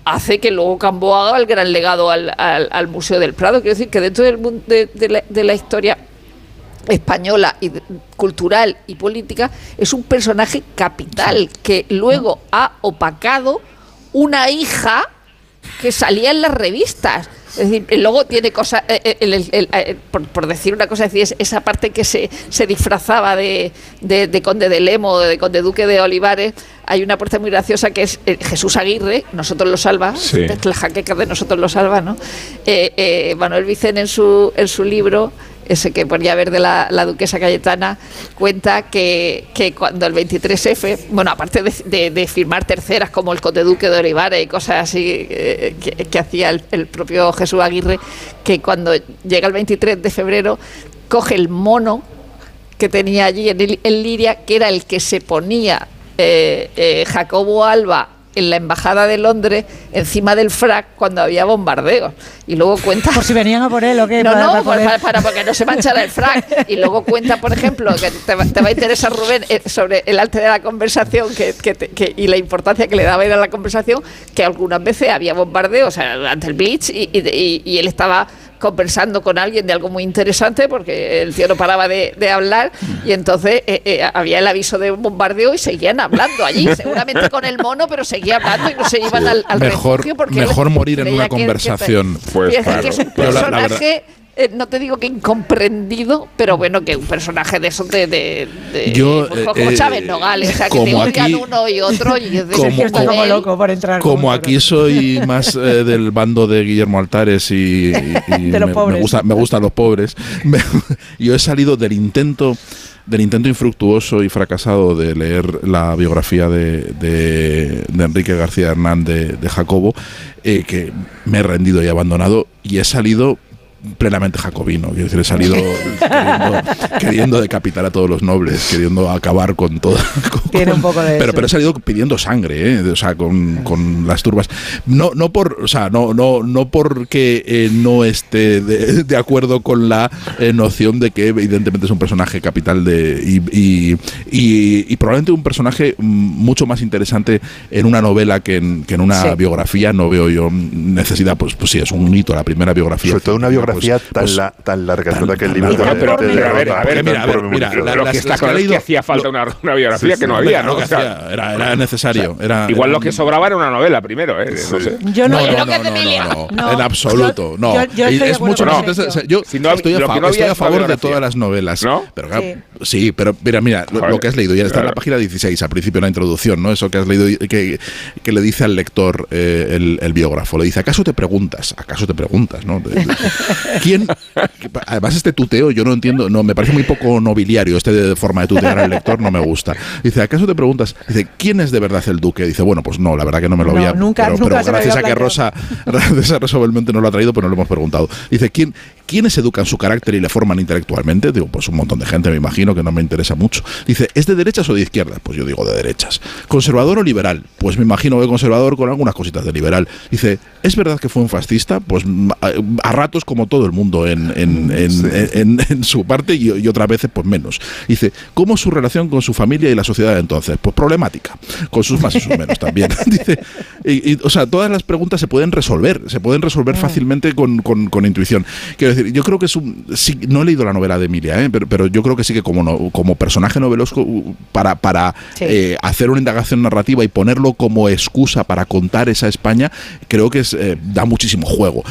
hace que luego Cambo haga el gran legado al, Museo del Prado. Quiero decir que dentro del, de, de, la, historia española y cultural y política es un personaje capital que luego ha opacado una hija que salía en las revistas. Es decir, luego tiene cosas, eh, eh, eh, por, decir una cosa, es esa parte que se, se disfrazaba de, de, Conde de Lemo, de Conde Duque de Olivares, hay una parte muy graciosa que es Jesús Aguirre, Nosotros lo salva, la jaqueca de Nosotros lo salva, ¿no? Manuel Vicen en su, en su libro ese que ponía ver de la, duquesa Cayetana, cuenta que, que, cuando el 23F, bueno, aparte de, firmar terceras como el Conde Duque de Olivares y cosas así eh, que, hacía el, propio Jesús Aguirre, que cuando llega el 23 de febrero coge el mono que tenía allí en, Liria, que era el que se ponía eh, eh, Jacobo Alba en la embajada de Londres encima del frac cuando había bombardeos. Y luego cuenta. Por si venían a por él o qué. No, no, para, para, porque no se manchara el frac. Y luego cuenta, por ejemplo, que te, va a interesar, Rubén, eh, sobre el arte de la conversación que, que, y la importancia que le daba ir a la conversación, que algunas veces había bombardeos, o sea, durante el Blitz, y, y él estaba conversando con alguien de algo muy interesante porque el tío no paraba de, hablar y entonces eh, eh, había el aviso de un bombardeo y seguían hablando allí, seguramente con el mono, pero seguía hablando y no se iban al, mejor, porque mejor morir en una conversación. pues, que es un personaje eh, no te digo que incomprendido, pero bueno, que un personaje de esos de, de, Yo, pues, como eh, Chávez Nogales, o sea, que te aquí, uno y otro y es de como, como, loco por entrar. Como aquí soy más eh, del bando de Guillermo Altares y, me, gusta, me gustan los pobres, yo he salido del intento del intento infructuoso y fracasado de leer la biografía de, de, Enrique García Hernán de, Jacobo, que me he rendido y abandonado y he salido plenamente jacobino. Quiero decir, he salido queriendo, decapitar a todos los nobles, queriendo acabar con todo. Tiene un poco de pero, pero he salido pidiendo sangre, ¿eh? o sea, con, con, las turbas. No, no por, o sea, no, no, no porque eh, no esté de, acuerdo con la eh, noción de que evidentemente es un personaje capital de y, y, probablemente un personaje mucho más interesante en una novela que en, que en una biografía. No veo yo necesidad, pues, pues sí, es un hito la primera biografía. Sobre todo una biografía biografía tan, pues, la, tan larga tan, que el libro de, pero, pero, a ver, a ver, mira, a ver, mira, lo que está claro es que hacía falta una, una biografía que no había, ¿no? Era, era necesario. Era, igual lo que sobraba era una novela primero, ¿eh? No sé. Yo no, no, no, no, en absoluto, no. Es mucho más Yo estoy a favor de todas las novelas. Pero sí, pero mira, mira, lo que has leído, ya está en la página 16, al principio la introducción, ¿no? Eso que has leído que le dice al lector el biógrafo, le dice, ¿acaso te preguntas? ¿Acaso te preguntas, no? ¿Quién? Además, este tuteo, yo no entiendo, no, me parece muy poco nobiliario este de forma de tutear al lector, no me gusta. Dice, ¿acaso te preguntas? Dice, ¿quién es de verdad el duque? Dice, bueno, pues no, la verdad que no me lo había. nunca, pero, nunca pero gracias a que Rosa, resuelvemente no lo ha traído, pues no lo hemos preguntado. Dice, ¿quién, ¿quiénes educan su carácter y le forman intelectualmente? Digo, pues un montón de gente, me imagino, que no me interesa mucho. Dice, ¿es de derechas o de izquierdas? Pues yo digo de derechas. ¿Conservador o liberal? Pues me imagino que conservador con algunas cositas de liberal. Dice, ¿es verdad que fue un fascista? Pues a, ratos como todo el mundo en, en, su parte y, y, otras veces pues menos. Dice, ¿cómo es su relación con su familia y la sociedad de entonces? Pues problemática, con sus más y sus menos también. Dice, y, o sea, todas las preguntas se pueden resolver, se pueden resolver mm. fácilmente con, con, intuición. Quiero decir, yo creo que es un... Sí, no he leído la novela de Emilia, ¿eh? pero, pero, yo creo que sí que como, como personaje novelosco, para, para eh, hacer una indagación narrativa y ponerlo como excusa para contar esa España, creo que es, eh, da muchísimo juego.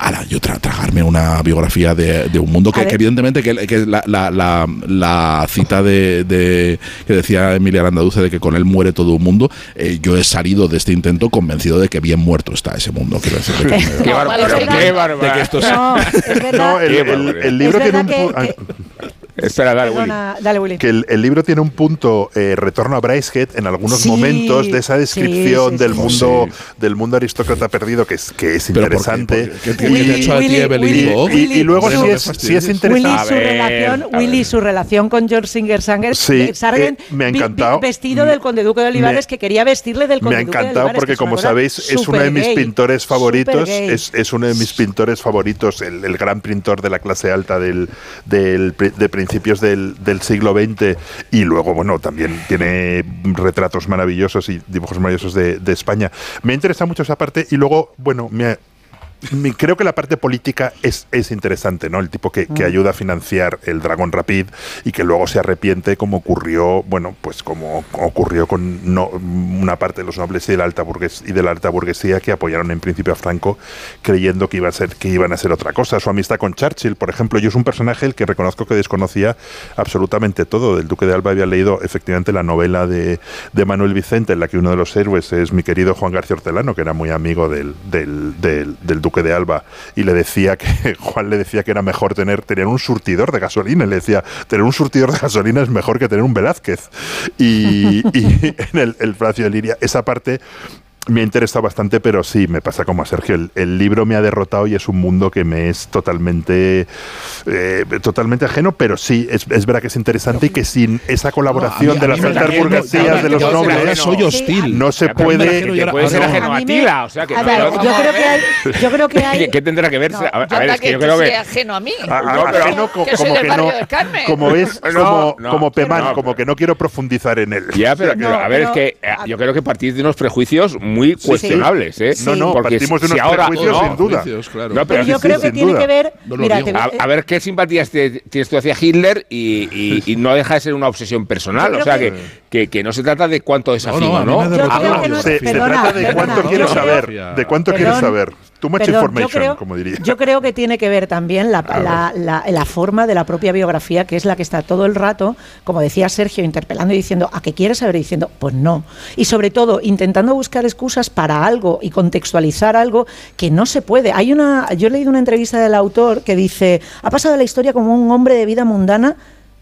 ahora, yo tragarme una biografía de, un mundo que, evidentemente que, la, la, la, cita de, que decía Emilia Arandaduce de que con él muere todo un mundo, yo he salido de este intento convencido de que bien muerto está ese mundo. Quiero decir, qué, bárbaro, De que esto no, es verdad. No, el, el, el libro tiene un... Que, Espera, dale, Willy. Que el, libro tiene un punto eh, retorno a Brycehead en algunos momentos de esa descripción del mundo del mundo aristócrata perdido que es que es interesante. y, luego sí es, sí es, interesante. Willy su, relación, Willy, su relación con George Singer Sanger, Sargent, eh, me ha encantado. vestido del conde duque de Olivares que quería vestirle del conde duque de Olivares. Me ha encantado porque como sabéis es uno de mis pintores favoritos, es, es, uno de mis pintores favoritos, el, el gran pintor de la clase alta del, del de principios del, del, siglo XX y luego, bueno, también tiene retratos maravillosos y dibujos maravillosos de, de España. Me interesa mucho esa parte y luego, bueno, me, creo que la parte política es, es interesante, ¿no? El tipo que, que, mm. ayuda a financiar el Dragon Rapid y que luego se arrepiente como ocurrió, bueno, pues como ocurrió con no, una parte de los nobles y de la alta burguesía, y de la alta burguesía que apoyaron en principio a Franco creyendo que iba a ser que iban a ser otra cosa. Su amistad con Churchill, por ejemplo, yo es un personaje el que reconozco que desconocía absolutamente todo. Del Duque de Alba había leído efectivamente la novela de, de Manuel Vicente en la que uno de los héroes es mi querido Juan García Hortelano, que era muy amigo del, del, del, del Duque de Alba y le decía que Juan le decía que era mejor tener, tener un surtidor de gasolina. Le decía, tener un surtidor de gasolina es mejor que tener un Velázquez. Y, en el, el de Liria, esa parte me ha interesado bastante, pero sí, me pasa como a Sergio. El, libro me ha derrotado y es un mundo que me es totalmente, eh, totalmente ajeno, pero sí, es, es, verdad que es interesante y que sin esa colaboración de las altas burguesías, de los nobles, soy hostil. no se puede... Que puede ser ajeno a Tila, o sea que... A ver, yo creo que hay... Yo creo que hay... ¿Qué tendrá que ver? a ver, es que yo creo que... ajeno a mí. Ajeno como que no... Como es, como, como Pemán, como que no quiero profundizar en él. Ya, pero a ver, es que yo creo que partís de unos prejuicios muy cuestionables, ¿eh? No, no, Porque partimos de unos ahora, prejuicios sin duda. No, pero, yo creo que tiene que ver... Mira, a, ver qué simpatías tienes tú hacia Hitler y, no deja de ser una obsesión personal. O sea, que, que, no se trata de cuánto desafío, ¿no? Se trata de cuánto quieres saber. De cuánto quieres saber. Too much information, como diría. Yo creo que tiene que ver también la, la, la, forma de la propia biografía, que es la que está todo el rato, como decía Sergio, interpelando y diciendo, ¿a qué quieres saber? Y diciendo, pues no. Y sobre todo, intentando buscar excusas para algo y contextualizar algo que no se puede. Hay una, yo he leído una entrevista del autor que dice, ha pasado la historia como un hombre de vida mundana,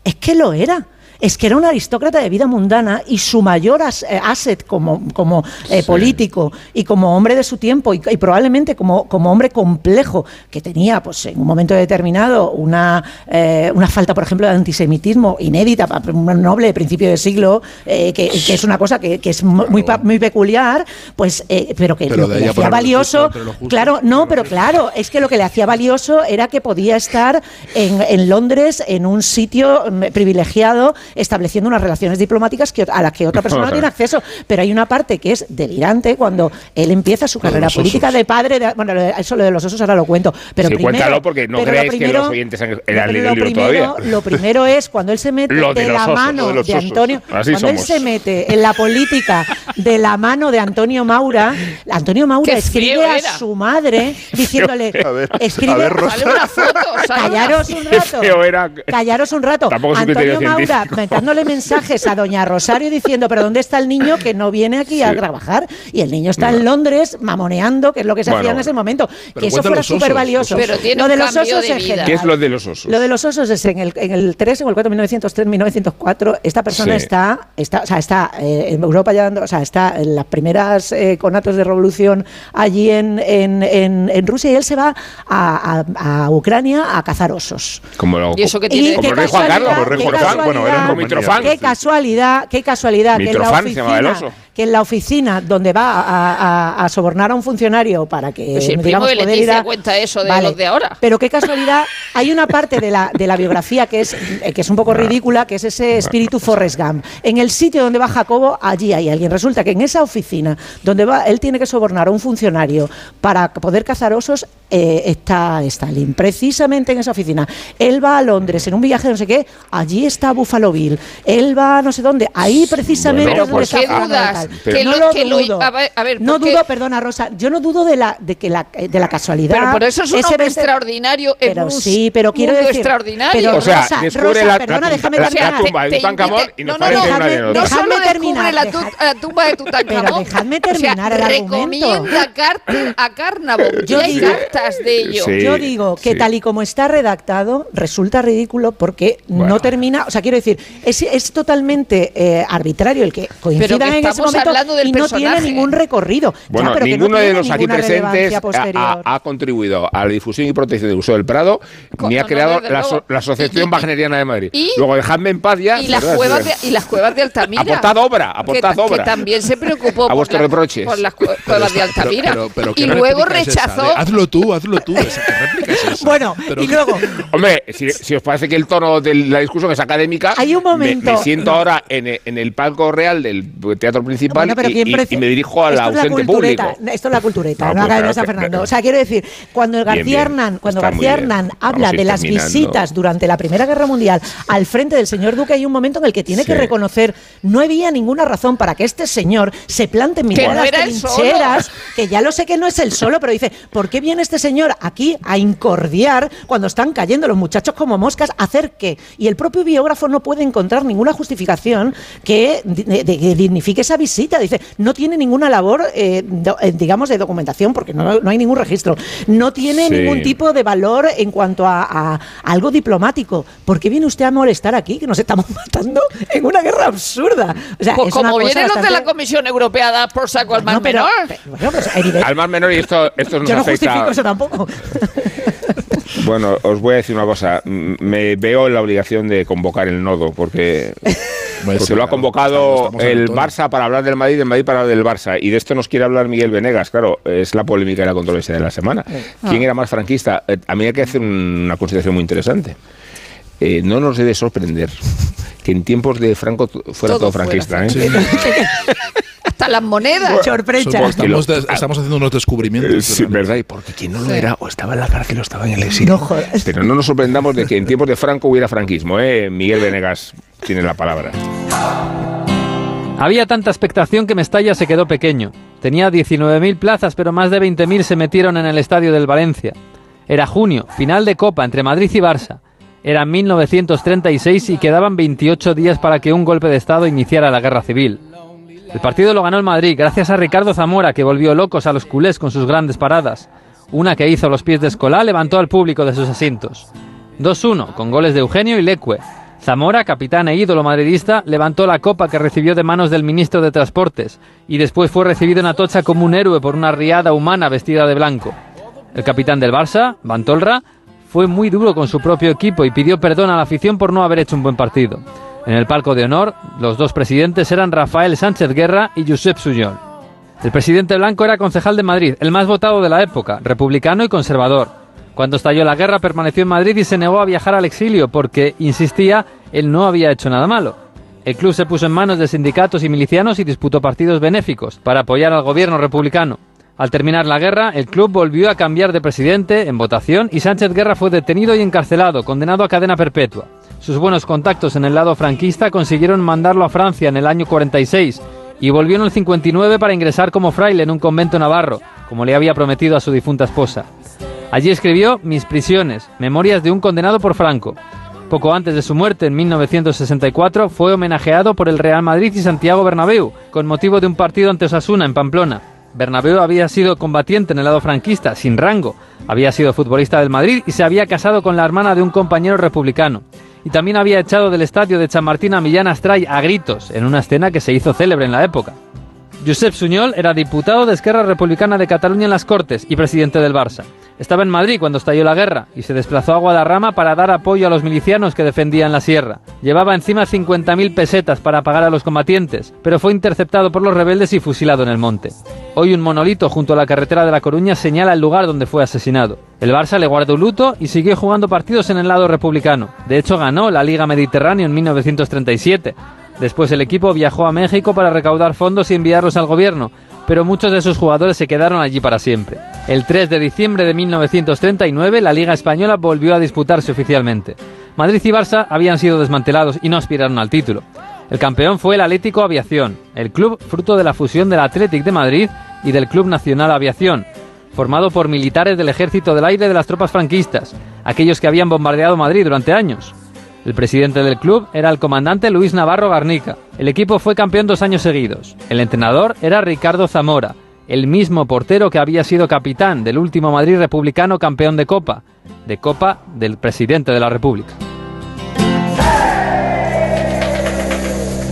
es que lo era es que era un aristócrata de vida mundana y su mayor eh, asset como, como eh, político y como hombre de su tiempo y, probablemente como, como hombre complejo, que tenía pues en un momento determinado una, eh, una falta, por ejemplo, de antisemitismo inédita para un noble de principio de siglo, que, es una cosa que, es muy, muy peculiar, pues, pero que lo que le hacía valioso, claro, no, pero claro, es que lo que le hacía valioso era que podía estar en, en Londres en un sitio mm, privilegiado estableciendo unas relaciones diplomáticas que, a las que otra persona no tiene acceso. Pero hay una parte que es delirante cuando él empieza su carrera política de padre. bueno, eso lo de los osos ahora lo cuento. Pero sí, primero, cuéntalo porque no creéis que los oyentes han leído el libro todavía. Lo primero es cuando él se mete de, la mano de, Antonio. cuando él se mete en la política de la mano de Antonio Maura. Antonio Maura escribe a su madre diciéndole, escribe, callaros un rato, callaros un rato. Antonio Maura mandándole mensajes a doña Rosario diciendo, pero ¿dónde está el niño que no viene aquí a trabajar? Y el niño está en Londres mamoneando, que es lo que se hacía en ese momento. Que eso fuera súper valioso. Pero tiene lo de los osos de ¿Qué es lo de los osos? Lo de los osos es en el, en el 3, en el 4, 1903, 1904, esta persona está, está, o sea, está eh, en Europa ya, o sea, está en las primeras eh, conatos de revolución allí en, en, en, Rusia y él se va a, a, Ucrania a cazar osos. Como lo, ¿Y eso que tiene? Como el rey Juan Carlos, el rey Juan bueno, era Qué casualidad, qué casualidad. Mitrofán que en la oficina, se el oso que en la oficina donde va a, sobornar a un funcionario para que pues el digamos, primo de Leticia cuenta eso de los de ahora. Pero qué casualidad, hay una parte de la, de la biografía que es, que es un poco ridícula, que es ese espíritu Forrest Gump. En el sitio donde va Jacobo, allí hay alguien. Resulta que en esa oficina donde va, él tiene que sobornar a un funcionario para poder cazar osos, eh, está Stalin. Precisamente en esa oficina. Él va a Londres en un viaje de no sé qué, allí está Buffalo Bill. Él va a no sé dónde, ahí precisamente bueno, pues, ¿qué dudas? Que no lo, dudo. no dudo, perdona Rosa, yo no dudo de la de que la de la casualidad. Pero por eso es un hombre extraordinario. Pero sí, pero quiero decir extraordinario. o sea, descubre la, perdona, déjame terminar. La tumba de Tutankamón y no, no, no, no solo terminar la tumba de Tutankamón. Pero dejadme terminar el argumento. Recomienda a. Yo hay cartas de ello. Yo digo que tal y como está redactado resulta ridículo porque no termina, o sea, quiero decir, es totalmente eh, arbitrario el que coincida en ese hablando del y no tiene ningún recorrido. Bueno, ninguno de los aquí presentes ha, contribuido a la difusión y protección del uso del Prado, ni ha creado la, Asociación Wagneriana de Madrid. luego, dejadme en paz ya. Y las, cuevas de, y las cuevas de Altamira. Aportad obra, aportad obra. Que también se preocupó a por, reproches. por las cuevas de Altamira. y luego rechazó. hazlo tú, hazlo tú. Bueno, y luego. Hombre, si, os parece que el tono de la discusión es académica. Hay un momento. Me, siento ahora en, en el palco real del teatro principal y, me dirijo al ausente público. Esto es la cultureta, no, no San Fernando. O sea, quiero decir, cuando García Hernán, cuando García Hernán habla de las visitas durante la Primera Guerra Mundial al frente del señor Duque, hay un momento en el que tiene que reconocer no había ninguna razón para que este señor se plante en miradas trincheras, que ya lo sé que no es el solo, pero dice, ¿por qué viene este señor aquí a incordiar cuando están cayendo los muchachos como moscas? ¿Hacer qué? Y el propio biógrafo no puede encontrar ninguna justificación que dignifique esa visita. Dice, no tiene ninguna labor, eh, eh, digamos, de documentación, porque no, hay ningún registro. No tiene ningún tipo de valor en cuanto a, algo diplomático. ¿Por qué viene usted a molestar aquí, que nos estamos matando en una guerra absurda? O sea, pues como viene los de la Comisión Europea da por saco al mar menor. Pues, al mar menor y esto, esto nos Yo no afecta. justifico eso tampoco. Bueno, os voy a decir una cosa. Me veo en la obligación de convocar el nodo, porque, porque lo ha convocado el Barça para hablar del Madrid, el Madrid para hablar del Barça. Y de esto nos quiere hablar Miguel Venegas. Claro, es la polémica y la controversia de la semana. ¿Quién era más franquista? Eh, a mí hay que hacer una consideración muy interesante. Eh, no nos debe sorprender que en tiempos de Franco fuera todo, franquista. ¿eh? Hasta las monedas. Sorpresa. Estamos, estamos, haciendo unos descubrimientos. Sí, ¿verdad? Y porque quien no lo era, o estaba en la cárcel o estaba en el exilio. Pero no nos sorprendamos de que en tiempos de Franco hubiera franquismo. ¿eh? Miguel Venegas tiene la palabra. Había tanta expectación que Mestalla se quedó pequeño. Tenía 19.000 plazas, pero más de 20.000 se metieron en el estadio del Valencia. Era junio, final de Copa entre Madrid y Barça. Era 1936 y quedaban 28 días para que un golpe de Estado iniciara la guerra civil. El partido lo ganó el Madrid gracias a Ricardo Zamora, que volvió locos a los culés con sus grandes paradas. Una que hizo los pies de Escolá levantó al público de sus asientos. 2-1, con goles de Eugenio y Leque. Zamora, capitán e ídolo madridista, levantó la copa que recibió de manos del ministro de Transportes y después fue recibido en Atocha como un héroe por una riada humana vestida de blanco. El capitán del Barça, Bantolra, fue muy duro con su propio equipo y pidió perdón a la afición por no haber hecho un buen partido. En el palco de honor, los dos presidentes eran Rafael Sánchez Guerra y Josep Suyol. El presidente blanco era concejal de Madrid, el más votado de la época, republicano y conservador. Cuando estalló la guerra permaneció en Madrid y se negó a viajar al exilio porque, insistía, él no había hecho nada malo. El club se puso en manos de sindicatos y milicianos y disputó partidos benéficos para apoyar al gobierno republicano. Al terminar la guerra, el club volvió a cambiar de presidente en votación y Sánchez Guerra fue detenido y encarcelado, condenado a cadena perpetua. Sus buenos contactos en el lado franquista consiguieron mandarlo a Francia en el año 46 y volvió en el 59 para ingresar como fraile en un convento navarro, como le había prometido a su difunta esposa. Allí escribió Mis prisiones, memorias de un condenado por Franco. Poco antes de su muerte, en 1964, fue homenajeado por el Real Madrid y Santiago Bernabéu, con motivo de un partido ante Osasuna en Pamplona. Bernabéu había sido combatiente en el lado franquista, sin rango, había sido futbolista del Madrid y se había casado con la hermana de un compañero republicano. Y también había echado del estadio de Chamartín a Millán Astray a gritos, en una escena que se hizo célebre en la época. Josep Suñol era diputado de Esquerra Republicana de Cataluña en las Cortes y presidente del Barça. Estaba en Madrid cuando estalló la guerra y se desplazó a Guadarrama para dar apoyo a los milicianos que defendían la sierra. Llevaba encima 50.000 pesetas para pagar a los combatientes, pero fue interceptado por los rebeldes y fusilado en el monte. Hoy un monolito junto a la carretera de La Coruña señala el lugar donde fue asesinado. El Barça le guardó luto y siguió jugando partidos en el lado republicano. De hecho, ganó la Liga Mediterránea en 1937. Después el equipo viajó a México para recaudar fondos y enviarlos al gobierno, pero muchos de sus jugadores se quedaron allí para siempre. El 3 de diciembre de 1939 la Liga Española volvió a disputarse oficialmente. Madrid y Barça habían sido desmantelados y no aspiraron al título. El campeón fue el Atlético Aviación, el club fruto de la fusión del Athletic de Madrid y del Club Nacional Aviación, formado por militares del Ejército del Aire de las tropas franquistas, aquellos que habían bombardeado Madrid durante años. El presidente del club era el comandante Luis Navarro Garnica. El equipo fue campeón dos años seguidos. El entrenador era Ricardo Zamora, el mismo portero que había sido capitán del último Madrid republicano campeón de Copa, de Copa del presidente de la República.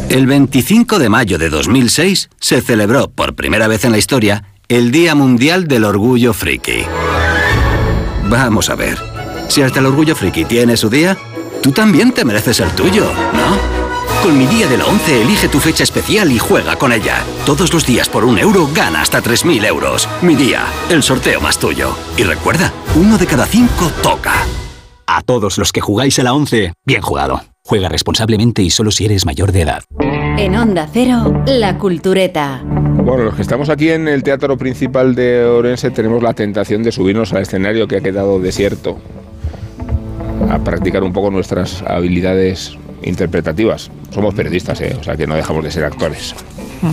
El 25 de mayo de 2006 se celebró por primera vez en la historia el Día Mundial del Orgullo Friki. Vamos a ver, si hasta el Orgullo Friki tiene su día, Tú también te mereces el tuyo, ¿no? Con mi día de la 11 elige tu fecha especial y juega con ella. Todos los días por un euro gana hasta 3.000 euros. Mi día, el sorteo más tuyo. Y recuerda, uno de cada cinco toca. A todos los que jugáis a la 11, bien jugado. Juega responsablemente y solo si eres mayor de edad. En Onda Cero, La Cultureta. Bueno, los que estamos aquí en el Teatro Principal de Orense tenemos la tentación de subirnos al escenario que ha quedado desierto a practicar un poco nuestras habilidades interpretativas. Somos periodistas, ¿eh? o sea que no dejamos de ser actores.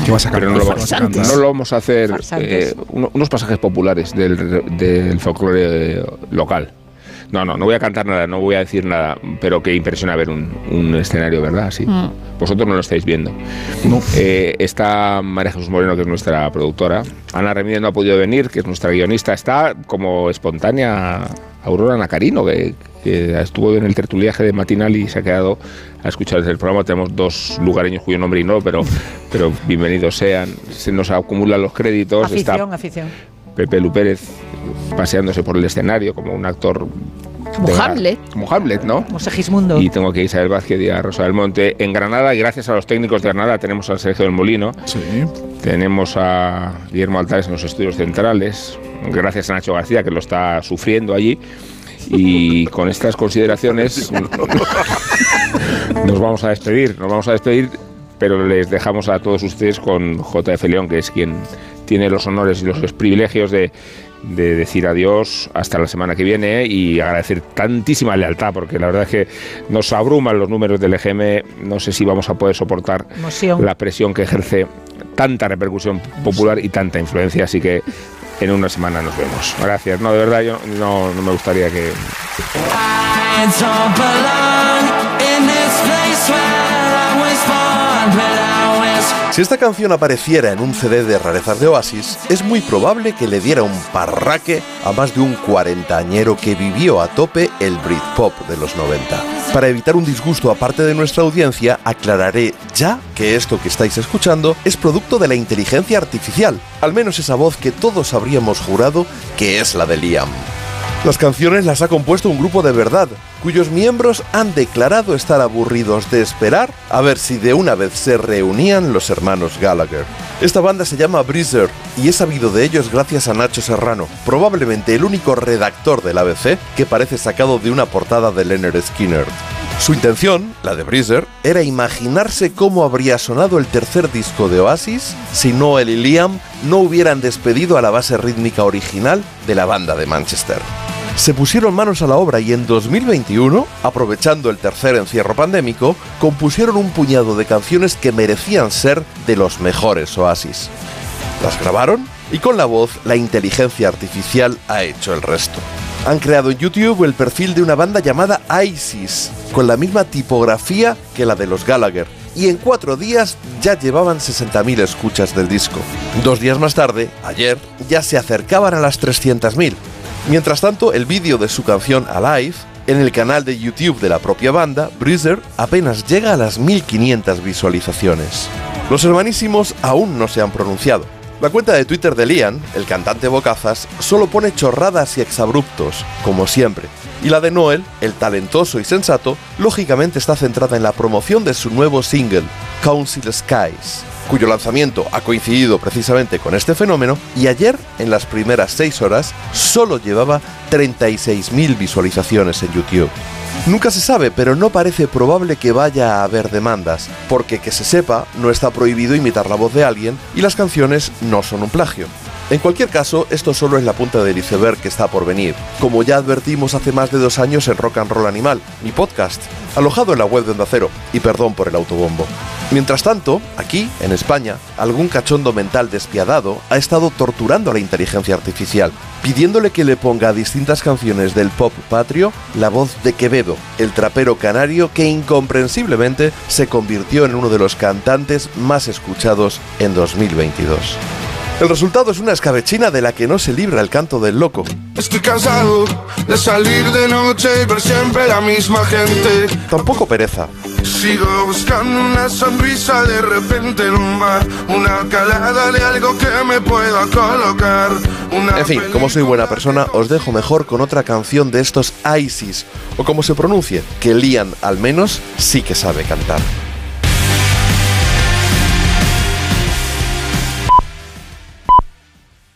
¿Qué vas a Pero no lo, vamos, no lo vamos a hacer eh, unos pasajes populares del, del folclore local. No, no, no voy a cantar nada, no voy a decir nada, pero que impresiona ver un, escenario, ¿verdad? Sí. Mm. Vosotros no lo estáis viendo. No. Eh, está María Jesús Moreno, que es nuestra productora. Ana Remídez no ha podido venir, que es nuestra guionista. Está como espontánea Aurora Nacarino, que, estuvo en el tertuliaje de matinal y se ha quedado a escuchar desde el programa. Tenemos dos lugareños cuyo nombre no, pero, pero bienvenidos sean. Se nos acumulan los créditos. Afición, afición. Pepe Lu Pérez paseándose por el escenario como un actor como Hamlet. Como Hamlet, ¿no? Como Segismundo. Y tengo que Isabel Vázquez y a Rosa del Monte. En Granada, y gracias a los técnicos de Granada, tenemos al Sergio del Molino. Sí. Tenemos a Guillermo Altares en los estudios centrales. Gracias a Nacho García, que lo está sufriendo allí. Y con estas consideraciones nos vamos a despedir. Nos vamos a despedir, pero les dejamos a todos ustedes con JF León, que es quien tiene los honores y los privilegios de de decir adiós hasta la semana que viene y agradecer tantísima lealtad, porque la verdad es que nos abruman los números del EGM, no sé si vamos a poder soportar la presión que ejerce tanta repercusión popular y tanta influencia, así que en una semana nos vemos. Gracias, no, de verdad yo no, no me gustaría que... Si esta canción apareciera en un CD de rarezas de Oasis, es muy probable que le diera un parraque a más de un cuarentañero que vivió a tope el Britpop de los 90. Para evitar un disgusto aparte de nuestra audiencia, aclararé ya que esto que estáis escuchando es producto de la inteligencia artificial, al menos esa voz que todos habríamos jurado que es la de Liam. Las canciones las ha compuesto un grupo de verdad, cuyos miembros han declarado estar aburridos de esperar a ver si de una vez se reunían los hermanos Gallagher. Esta banda se llama Breezer y he sabido de ellos gracias a Nacho Serrano, probablemente el único redactor del ABC que parece sacado de una portada de Leonard Skinner. Su intención, la de Breezer, era imaginarse cómo habría sonado el tercer disco de Oasis si Noel y Liam no hubieran despedido a la base rítmica original de la banda de Manchester. Se pusieron manos a la obra y en 2021, aprovechando el tercer encierro pandémico, compusieron un puñado de canciones que merecían ser de los mejores Oasis. Las grabaron y con la voz la inteligencia artificial ha hecho el resto. Han creado en YouTube el perfil de una banda llamada ISIS, con la misma tipografía que la de los Gallagher, y en cuatro días ya llevaban 60.000 escuchas del disco. Dos días más tarde, ayer, ya se acercaban a las 300.000. Mientras tanto, el vídeo de su canción Alive, en el canal de YouTube de la propia banda, Breezer, apenas llega a las 1500 visualizaciones. Los hermanísimos aún no se han pronunciado. La cuenta de Twitter de Liam, el cantante Bocazas, solo pone chorradas y exabruptos, como siempre. Y la de Noel, el talentoso y sensato, lógicamente está centrada en la promoción de su nuevo single, Council Skies cuyo lanzamiento ha coincidido precisamente con este fenómeno, y ayer, en las primeras 6 horas, solo llevaba 36.000 visualizaciones en YouTube. Nunca se sabe, pero no parece probable que vaya a haber demandas, porque que se sepa, no está prohibido imitar la voz de alguien y las canciones no son un plagio. En cualquier caso, esto solo es la punta del iceberg que está por venir, como ya advertimos hace más de dos años en Rock and Roll Animal, mi podcast, alojado en la web de Onda Cero, y perdón por el autobombo. Mientras tanto, aquí, en España, algún cachondo mental despiadado ha estado torturando a la inteligencia artificial, pidiéndole que le ponga a distintas canciones del pop patrio la voz de Quevedo, el trapero canario que incomprensiblemente se convirtió en uno de los cantantes más escuchados en 2022. El resultado es una escabechina de la que no se libra el canto del loco. Estoy cansado de salir de noche y ver siempre la misma gente. Tampoco pereza. Sigo buscando una sonrisa de repente en un bar, una calada de algo que me pueda colocar. en fin, como soy buena persona, os dejo mejor con otra canción de estos ISIS, o como se pronuncie, que Lian al menos sí que sabe cantar.